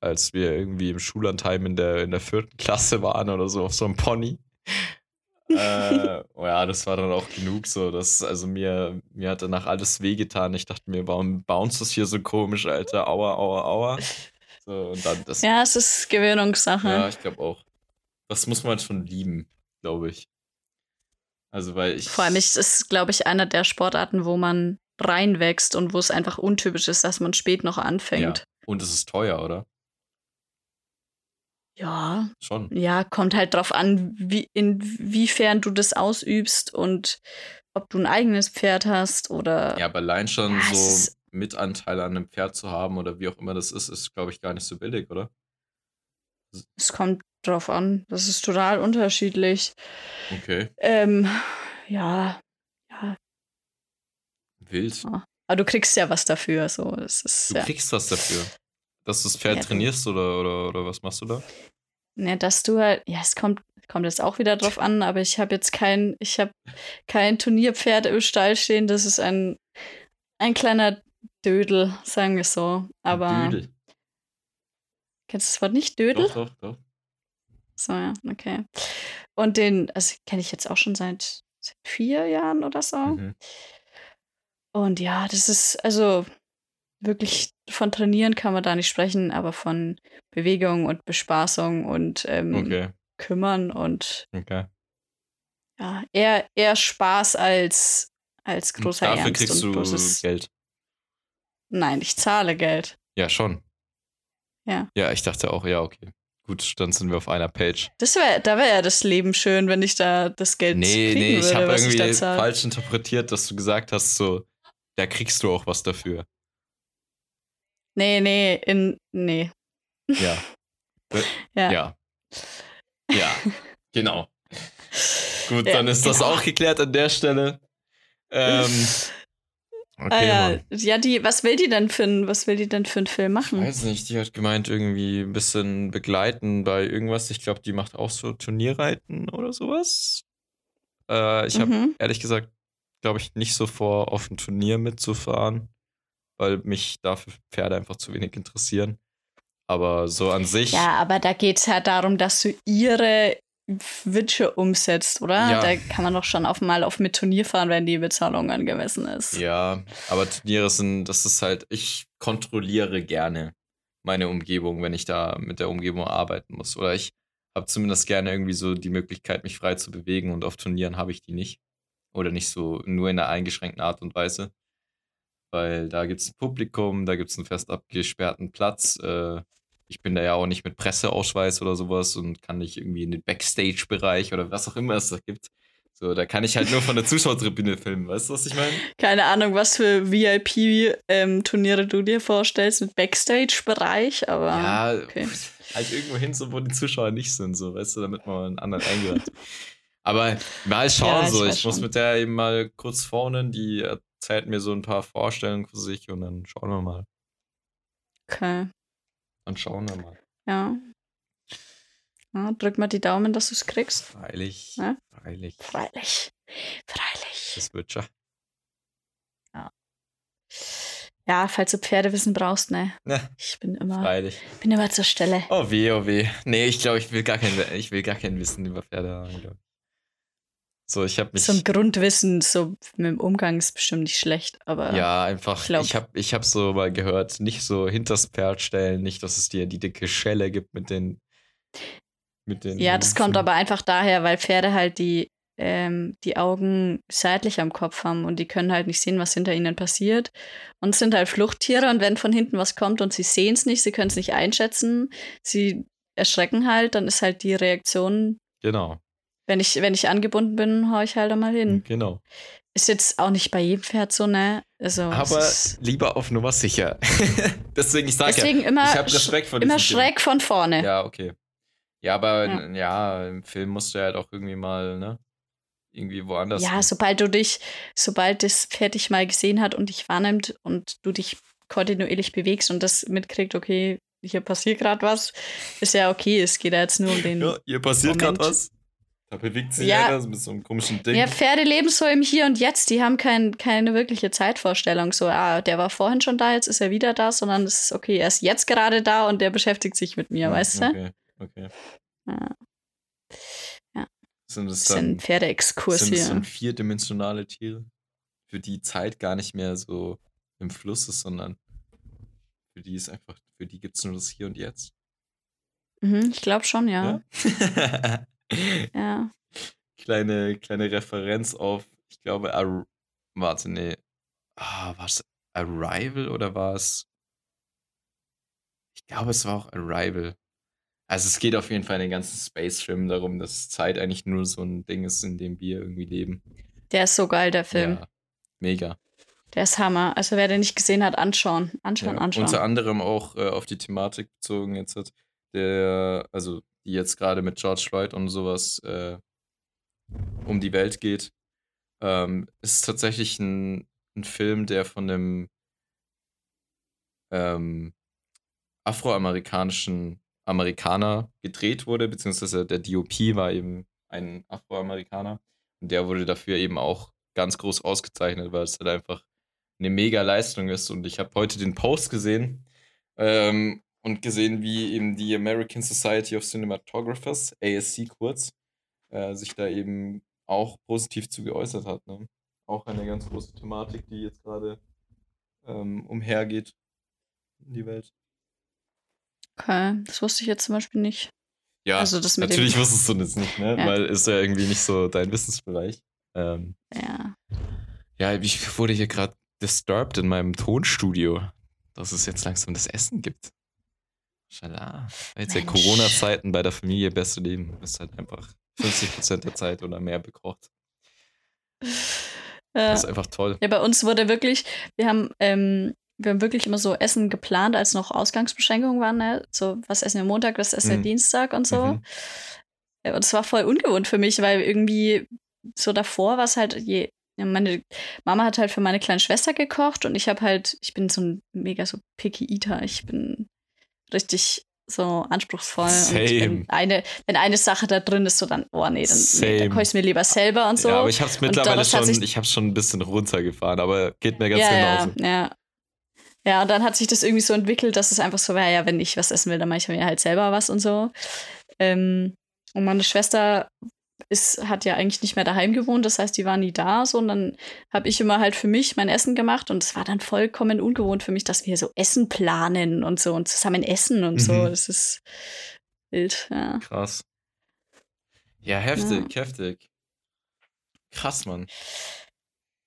als wir irgendwie im Schullandheim in der, in der vierten Klasse waren oder so, auf so einem Pony. Äh, oh ja, das war dann auch genug so. Das, also mir, mir hat danach alles wehgetan. Ich dachte mir, warum bounce das hier so komisch, Alter? Aua, aua, aua. So, und dann das. ja, es ist Gewöhnungssache. Ja, ich glaube auch. Das muss man schon lieben, glaube ich. Also, weil ich. Vor allem ist es, glaube ich, einer der Sportarten, wo man reinwächst und wo es einfach untypisch ist, dass man spät noch ja. anfängt. Und es ist teuer, oder? Ja, Schon. ja, kommt halt drauf an, wie, inwiefern du das ausübst und ob du ein eigenes Pferd hast oder. Ja, aber allein schon Ja, so Mitanteile an einem Pferd zu haben oder wie auch immer das ist, ist, glaube ich, gar nicht so billig, oder? Es kommt drauf an. Das ist total unterschiedlich. Okay. Ähm, ja, ja. Wild. Aber du kriegst ja was dafür. So, es ist Du ja. kriegst was dafür. Dass du das Pferd Ja, trainierst oder, oder, oder was machst du da? Ne, dass du halt, ja, es kommt, kommt jetzt auch wieder drauf an, aber ich habe jetzt kein, ich habe kein Turnierpferd im Stall stehen. Das ist ein, ein kleiner Dödel, sagen wir so. Aber Dödel. kennst du das Wort nicht? Dödel? Doch, doch, doch. So, ja, okay. Und den, also kenne ich jetzt auch schon seit, seit vier Jahren oder so. Mhm. Und ja, das ist, also wirklich von Trainieren kann man da nicht sprechen, aber von Bewegung und Bespaßung und ähm, Okay, Kümmern und okay. ja, eher, eher Spaß als, als Und großer dafür Ernst. kriegst und du Geld. Nein, ich zahle Geld. Ja, schon. Ja. Ja, ich dachte auch, ja, okay. Gut, dann sind wir auf einer Page. Das wär, da wäre ja das Leben schön, wenn ich da das Geld Nee, kriegen nee, ich würde, habe was ich irgendwie da zahle. falsch interpretiert, dass du gesagt hast, so, da kriegst du auch was dafür. Nee, nee, in, nee. Ja. Ja. Ja. Ja, genau. Gut, Ja, dann ist das genau. auch geklärt an der Stelle. Ähm, okay, ah, ja. Mann. ja, die, was will die denn für ein, was will die denn für einen Film Ich machen? weiß nicht, die hat gemeint, irgendwie ein bisschen begleiten bei irgendwas. Ich glaube, die macht auch so Turnierreiten oder sowas. Äh, ich habe Mhm. ehrlich gesagt, glaube ich, nicht so vor, auf ein Turnier mitzufahren, weil mich dafür Pferde einfach zu wenig interessieren. Aber so an sich. Ja, aber da geht es halt darum, dass du ihre Wünsche umsetzt, oder? Ja. Da kann man doch schon auf mal auf mit Turnier fahren, wenn die Bezahlung angemessen ist. Ja, aber Turniere sind, das ist halt, ich kontrolliere gerne meine Umgebung, wenn ich da mit der Umgebung arbeiten muss. Oder ich habe zumindest gerne irgendwie so die Möglichkeit, mich frei zu bewegen und auf Turnieren habe ich die nicht. Oder nicht so nur in einer eingeschränkten Art und Weise. Weil da gibt es ein Publikum, da gibt es einen fest abgesperrten Platz. Äh, ich bin da ja auch nicht mit Presseausweis oder sowas und kann nicht irgendwie in den Backstage-Bereich oder was auch immer es da gibt. So, da kann ich halt nur von der Zuschauertribüne filmen, weißt du, was ich meine? Keine Ahnung, was für VIP-Turniere du dir vorstellst mit Backstage-Bereich, aber Ja, okay. halt irgendwo hin, so, wo die Zuschauer nicht sind, so, weißt du, damit man einen anderen eingeladen. Aber mal schauen, Ja, ich so. Ich muss schon. mit der eben mal kurz vorne, die erzählt mir so ein paar Vorstellungen für sich und dann schauen wir mal. okay. Dann schauen wir mal. Ja. ja. Drück mal die Daumen, dass du es kriegst. Freilich, Ja? freilich. Freilich. Freilich. Das wird schon. Ja, falls du Pferdewissen brauchst, ne? Ne, Ich bin immer, freilich. bin immer zur Stelle. Oh weh, oh weh. Nee, ich glaube, ich will gar kein, ich will gar kein Wissen über Pferde haben, glaub ich. So, ich habe mich. So ein Grundwissen, so mit dem Umgang ist bestimmt nicht schlecht, aber Ja, einfach, Ich glaub- ich habe ich hab so mal gehört, nicht so hinters Pferd stellen, nicht, dass es dir die dicke Schelle gibt mit den. Mit den Ja, das kommt Hufen. aber einfach daher, weil Pferde halt die, ähm, die Augen seitlich am Kopf haben und die können halt nicht sehen, was hinter ihnen passiert. Und sind halt Fluchttiere und wenn von hinten was kommt und sie sehen es nicht, sie können es nicht einschätzen, sie erschrecken halt, dann ist halt die Reaktion, Genau, wenn ich, wenn ich angebunden bin, hau ich halt einmal hin. genau. Ist jetzt auch nicht bei jedem Pferd so, ne? Also, Aber lieber auf Nummer sicher. Deswegen, ich sage ja, deswegen immer, ich habe Respekt vor immer schräg von vorne. Ja, okay. Ja, aber ja. ja. im Film musst du ja halt auch irgendwie mal, ne? Irgendwie woanders. Ja, hin. sobald du dich, sobald das Pferd dich mal gesehen hat und dich wahrnimmt und du dich kontinuierlich bewegst und das mitkriegt, okay, hier passiert gerade was, ist ja okay. Es geht ja jetzt nur um den. Ja, hier passiert gerade was. Da bewegt sich ja. einer mit so einem komischen Ding. Ja, Pferde leben so im Hier und Jetzt. Die haben kein, keine wirkliche Zeitvorstellung. So, ah, der war vorhin schon da, jetzt ist er wieder da, sondern es ist okay, er ist jetzt gerade da und der beschäftigt sich mit mir, ja, weißt okay, du? Okay, Ja. ja. Sind das dann, ein Pferdeexkurs hier. Sind das vierdimensionale Tiere, für die Zeit gar nicht mehr so im Fluss ist, sondern für die ist einfach, für die gibt es nur das Hier und Jetzt? Mhm, ich glaube schon, ja. ja? Ja. Kleine, kleine Referenz auf, ich glaube, Ar warte, nee. Ah, war es Arrival oder war es. Ich glaube, es war auch Arrival. Also es geht auf jeden Fall in den ganzen Space-Film darum, dass Zeit eigentlich nur so ein Ding ist, in dem wir irgendwie leben. Der ist so geil, der Film. Ja, mega. Der ist Hammer. Also wer den nicht gesehen hat, anschauen. Anschauen, ja, anschauen. Unter anderem auch äh, auf die Thematik bezogen jetzt hat der, also die jetzt gerade mit George Floyd und sowas äh, um die Welt geht. Ähm, ist tatsächlich ein, ein Film, der von einem ähm, afroamerikanischen Amerikaner gedreht wurde, beziehungsweise der DOP war eben ein Afroamerikaner und der wurde dafür eben auch ganz groß ausgezeichnet, weil es halt einfach eine mega Leistung ist. Und ich habe heute den Post gesehen ähm, und gesehen, wie eben die American Society of Cinematographers, ASC kurz, äh, sich da eben auch positiv zu geäußert hat. Ne? Auch eine ganz große Thematik, die jetzt gerade ähm, umhergeht in die Welt. Okay, das wusste ich jetzt zum Beispiel nicht. Ja, also natürlich wusstest du das nicht, ne? Ja. Weil ist ja irgendwie nicht so dein Wissensbereich. Ähm, ja. Ja, ich wurde hier gerade disturbed in meinem Tonstudio, dass es jetzt langsam das Essen gibt. Schala. Jetzt ja Corona-Zeiten bei der Familie beste Leben. Du bist halt einfach 50% der Zeit oder mehr bekocht. Ja. Das ist einfach toll. Ja, bei uns wurde wirklich, wir haben, ähm, wir haben wirklich immer so Essen geplant, als noch Ausgangsbeschränkungen waren. Ne? So, was essen wir Montag, was essen wir mhm. Dienstag und so. Mhm. Und es war voll ungewohnt für mich, weil irgendwie so davor war es halt je. Meine Mama hat halt für meine kleine Schwester gekocht und ich habe halt, ich bin so ein mega so picky Eater. Ich bin richtig so anspruchsvoll. Wenn eine, wenn eine Sache da drin ist, so dann, oh nee, dann, nee, dann koche ich es mir lieber selber und so. Ja, aber ich habe es mittlerweile schon, ich habe schon ein bisschen runtergefahren, aber geht mir ganz ja, genauso. Ja, ja. Ja, und dann hat sich das irgendwie so entwickelt, dass es einfach so war, ja, wenn ich was essen will, dann mache ich mir halt selber was und so. Ähm, und meine Schwester ist, hat ja eigentlich nicht mehr daheim gewohnt, das heißt, die war nie da, so, und dann habe ich immer halt für mich mein Essen gemacht und es war dann vollkommen ungewohnt für mich, dass wir so Essen planen und so und zusammen essen und mhm. so. Das ist wild, ja. Krass. Ja, heftig, ja. heftig. Krass, Mann.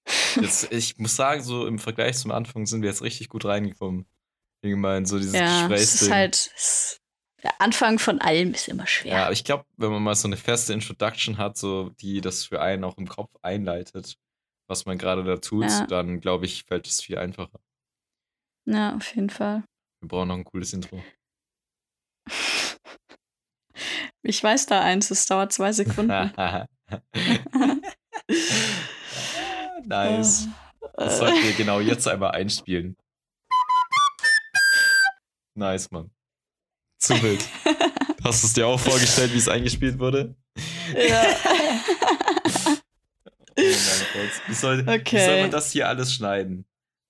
Jetzt, ich muss sagen, so im Vergleich zum Anfang sind wir jetzt richtig gut reingekommen. Meine, so dieses ja, Gesprächsding. Es ist halt, der Anfang von allem ist immer schwer. Ja, aber ich glaube, wenn man mal so eine feste Introduction hat, so die das für einen auch im Kopf einleitet, was man gerade da tut, ja. dann glaube ich, fällt es viel einfacher. Ja, auf jeden Fall. Wir brauchen noch ein cooles Intro. ich weiß da eins, es dauert zwei Sekunden. nice. Das sollten wir genau jetzt einmal einspielen. Nice, Mann. Zu wild. Hast du es dir auch vorgestellt, wie es eingespielt wurde? Ja. oh wie soll, okay. wie soll man das hier alles schneiden?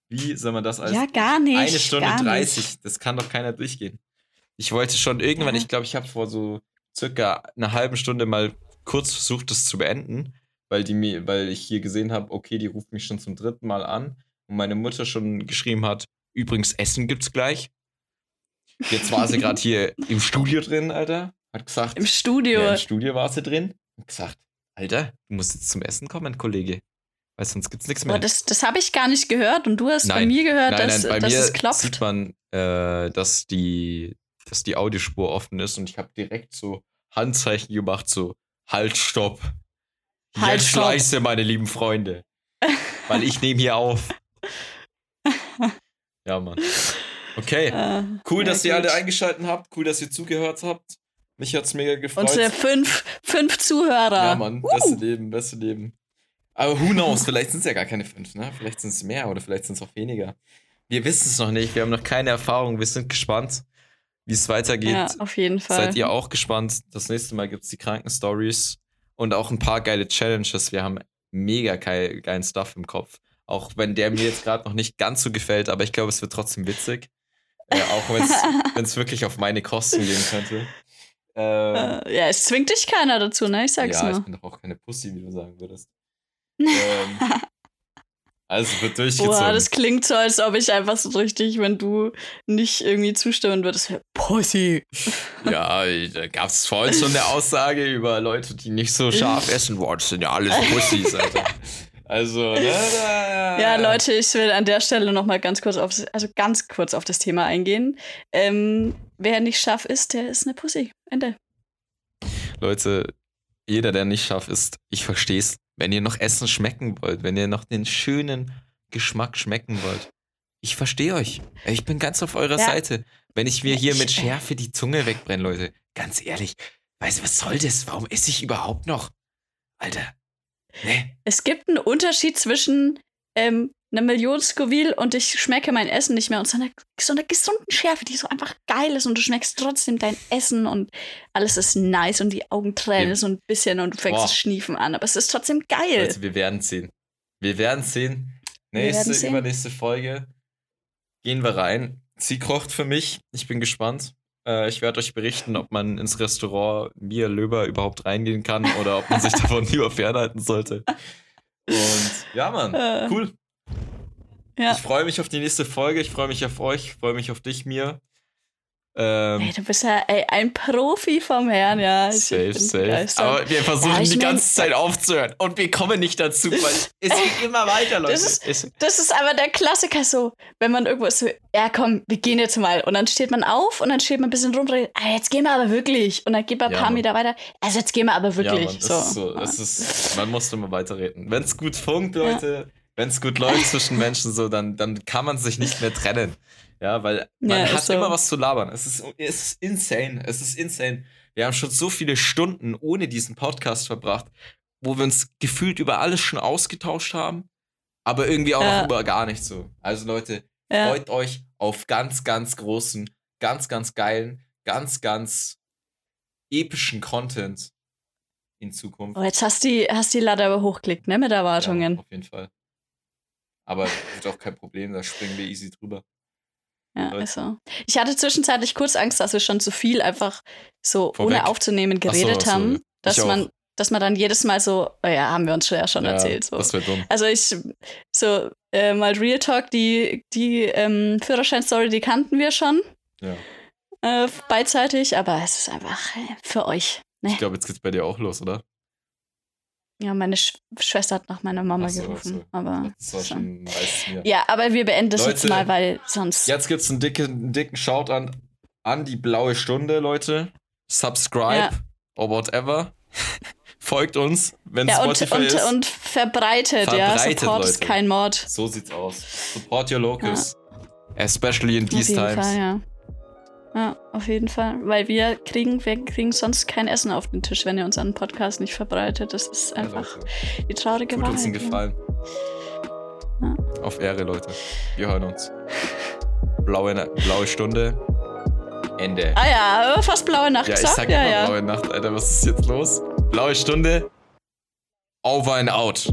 Wie soll man das alles? Ja, gar nicht. Eine Stunde 30. Das kann doch keiner durchgehen. Ich wollte schon irgendwann, ja. ich glaube, ich habe vor so circa einer halben Stunde mal kurz versucht, das zu beenden, weil, die, weil ich hier gesehen habe, okay, die ruft mich schon zum dritten Mal an und meine Mutter schon geschrieben hat, übrigens, Essen gibt's gleich. Jetzt war sie gerade hier im Studio drin, Alter. Hat gesagt. Im Studio. Ja, Im Studio war sie drin. Hat gesagt, Alter, du musst jetzt zum Essen kommen, Kollege. Weil sonst gibt's nichts mehr. Aber das, das habe ich gar nicht gehört und du hast nein, bei mir gehört, nein, dass, nein, bei dass mir es klopft. sieht man, äh, dass, die, dass die Audiospur offen ist und ich habe direkt so Handzeichen gemacht, so Halt, stopp. Halt, Jetzt stopp. schleiße, meine lieben Freunde. Weil ich nehme hier auf. Ja, Mann. Okay. Äh, cool, dass ihr alle eingeschaltet habt. Cool, dass ihr zugehört habt. Mich hat's mega gefreut. Unsere fünf, fünf Zuhörer. Ja, Mann, beste Leben, beste Leben. Aber who knows, vielleicht sind es ja gar keine fünf, ne? Vielleicht sind es mehr oder vielleicht sind es auch weniger. Wir wissen es noch nicht, wir haben noch keine Erfahrung, wir sind gespannt, wie es weitergeht. Ja, auf jeden Fall. Seid ihr auch gespannt? Das nächste Mal gibt es die Krankenstories und auch ein paar geile Challenges. Wir haben mega geil, geilen Stuff im Kopf. Auch wenn der mir jetzt gerade noch nicht ganz so gefällt, aber ich glaube, es wird trotzdem witzig. Äh, auch wenn es wirklich auf meine Kosten gehen könnte. Ähm, äh, ja, es zwingt dich keiner dazu, ne? Ich sag's ja, nur. ich bin doch auch keine Pussy, wie du sagen würdest. ähm, also wird durchgezogen. Boah, das klingt so, als ob ich einfach so richtig, wenn du nicht irgendwie zustimmen würdest, Pussy. Ja, da gab es vorhin schon eine Aussage über Leute, die nicht so scharf essen. Boah, das sind ja alles Pussys, Alter. Also, ne, ja, Leute, ich will an der Stelle noch mal ganz kurz auf, also ganz kurz auf das Thema eingehen. Ähm, wer nicht scharf ist, der ist eine Pussy. Ende. Leute, jeder, der nicht scharf ist, ich versteh's. Wenn ihr noch Essen schmecken wollt, wenn ihr noch den schönen Geschmack schmecken wollt, ich verstehe euch. Ich bin ganz auf eurer ja. Seite. Wenn ich mir hier mit Schärfe die Zunge wegbrenne, Leute, ganz ehrlich, weißt du, was soll das? Warum esse ich überhaupt noch? Alter. Nee. Es gibt einen Unterschied zwischen ähm, eine Million Scoville und ich schmecke mein Essen nicht mehr und so einer, so einer gesunden Schärfe, die so einfach geil ist und du schmeckst trotzdem dein Essen und alles ist nice und die Augen tränen ja. so ein bisschen und du fängst Boah. das Schniefen an, aber es ist trotzdem geil. Also wir werden sehen. Wir werden sehen. Nächste, werden sehen. übernächste Folge gehen wir rein. Sie kocht für mich. Ich bin gespannt. Äh, ich werde euch berichten, ob man ins Restaurant Mia Löber überhaupt reingehen kann oder ob man sich davon lieber fernhalten sollte. Und ja, Mann, äh. cool. Ja. Ich freue mich auf die nächste Folge. Ich freue mich auf euch. Ich freue mich auf dich, mir. Ähm, ey, du bist ja ey, ein Profi vom Herrn, ja. Ich safe, safe. Begeistert. Aber wir versuchen ja, die ganze Zeit aufzuhören und wir kommen nicht dazu, weil es geht immer weiter, Leute. Das ist, das ist aber der Klassiker so, wenn man irgendwo ist so, ja komm, wir gehen jetzt mal. Und dann steht man auf und dann steht man ein bisschen rum, ah, jetzt gehen wir aber wirklich. Und dann geht man ein ja, paar Mann. Meter weiter, also jetzt gehen wir aber wirklich. Ja, Mann, so. Ist so, das ist, man muss immer weiterreden. Wenn es gut funkt, Leute, wenn es gut läuft zwischen Menschen, so, dann, dann kann man sich nicht mehr trennen. Ja, weil man ja, hat so. immer was zu labern. Es ist, es ist insane. Es ist insane. Wir haben schon so viele Stunden ohne diesen Podcast verbracht, wo wir uns gefühlt über alles schon ausgetauscht haben, aber irgendwie auch ja. noch über gar nichts so. Also Leute, ja. freut euch auf ganz, ganz großen, ganz, ganz geilen, ganz, ganz epischen Content in Zukunft. Oh, jetzt hast du die, hast die Latte aber hochklickt, ne, mit Erwartungen. Ja, auf jeden Fall. Aber wird auch kein Problem, da springen wir easy drüber. Ja, also. Ich hatte zwischenzeitlich kurz Angst, dass wir schon zu viel einfach so Vorweg. ohne aufzunehmen geredet so, haben, dass man, dass man dann jedes Mal so, oh ja, haben wir uns schon ja schon ja, erzählt. So. Das wäre dumm. Also ich, so äh, mal Real Talk, die, die ähm, Führerschein-Story, die kannten wir schon. Ja. Äh, beidseitig, aber es ist einfach äh, für euch. Ne? Ich glaube, jetzt geht's bei dir auch los, oder? Ja, meine Sch Schwester hat nach meiner Mama so, gerufen. So. Aber das war schon Ja, aber wir beenden das jetzt mal, weil sonst. Jetzt gibt's einen dicken, einen dicken Shout an, an die blaue Stunde, Leute. Subscribe ja. or whatever. Folgt uns, wenn ja, Spotify und, ist. Und verbreitet, verbreitet ja. Support Leute. ist kein Mord. So sieht's aus. Support your locals. Ja. Especially in these times. Fall, ja. Ja, auf jeden Fall. Weil wir kriegen, wir kriegen sonst kein Essen auf den Tisch, wenn ihr unseren Podcast nicht verbreitet. Das ist einfach ja, die traurige Tut Wahrheit. uns einen Gefallen. Ja. Auf Ehre, Leute. Wir hören uns. Blaue, blaue Stunde. Ende. Ah ja, fast blaue Nacht. Ja, ich sag ja, immer ja. blaue Nacht, Alter. Was ist jetzt los? Blaue Stunde. Over and out.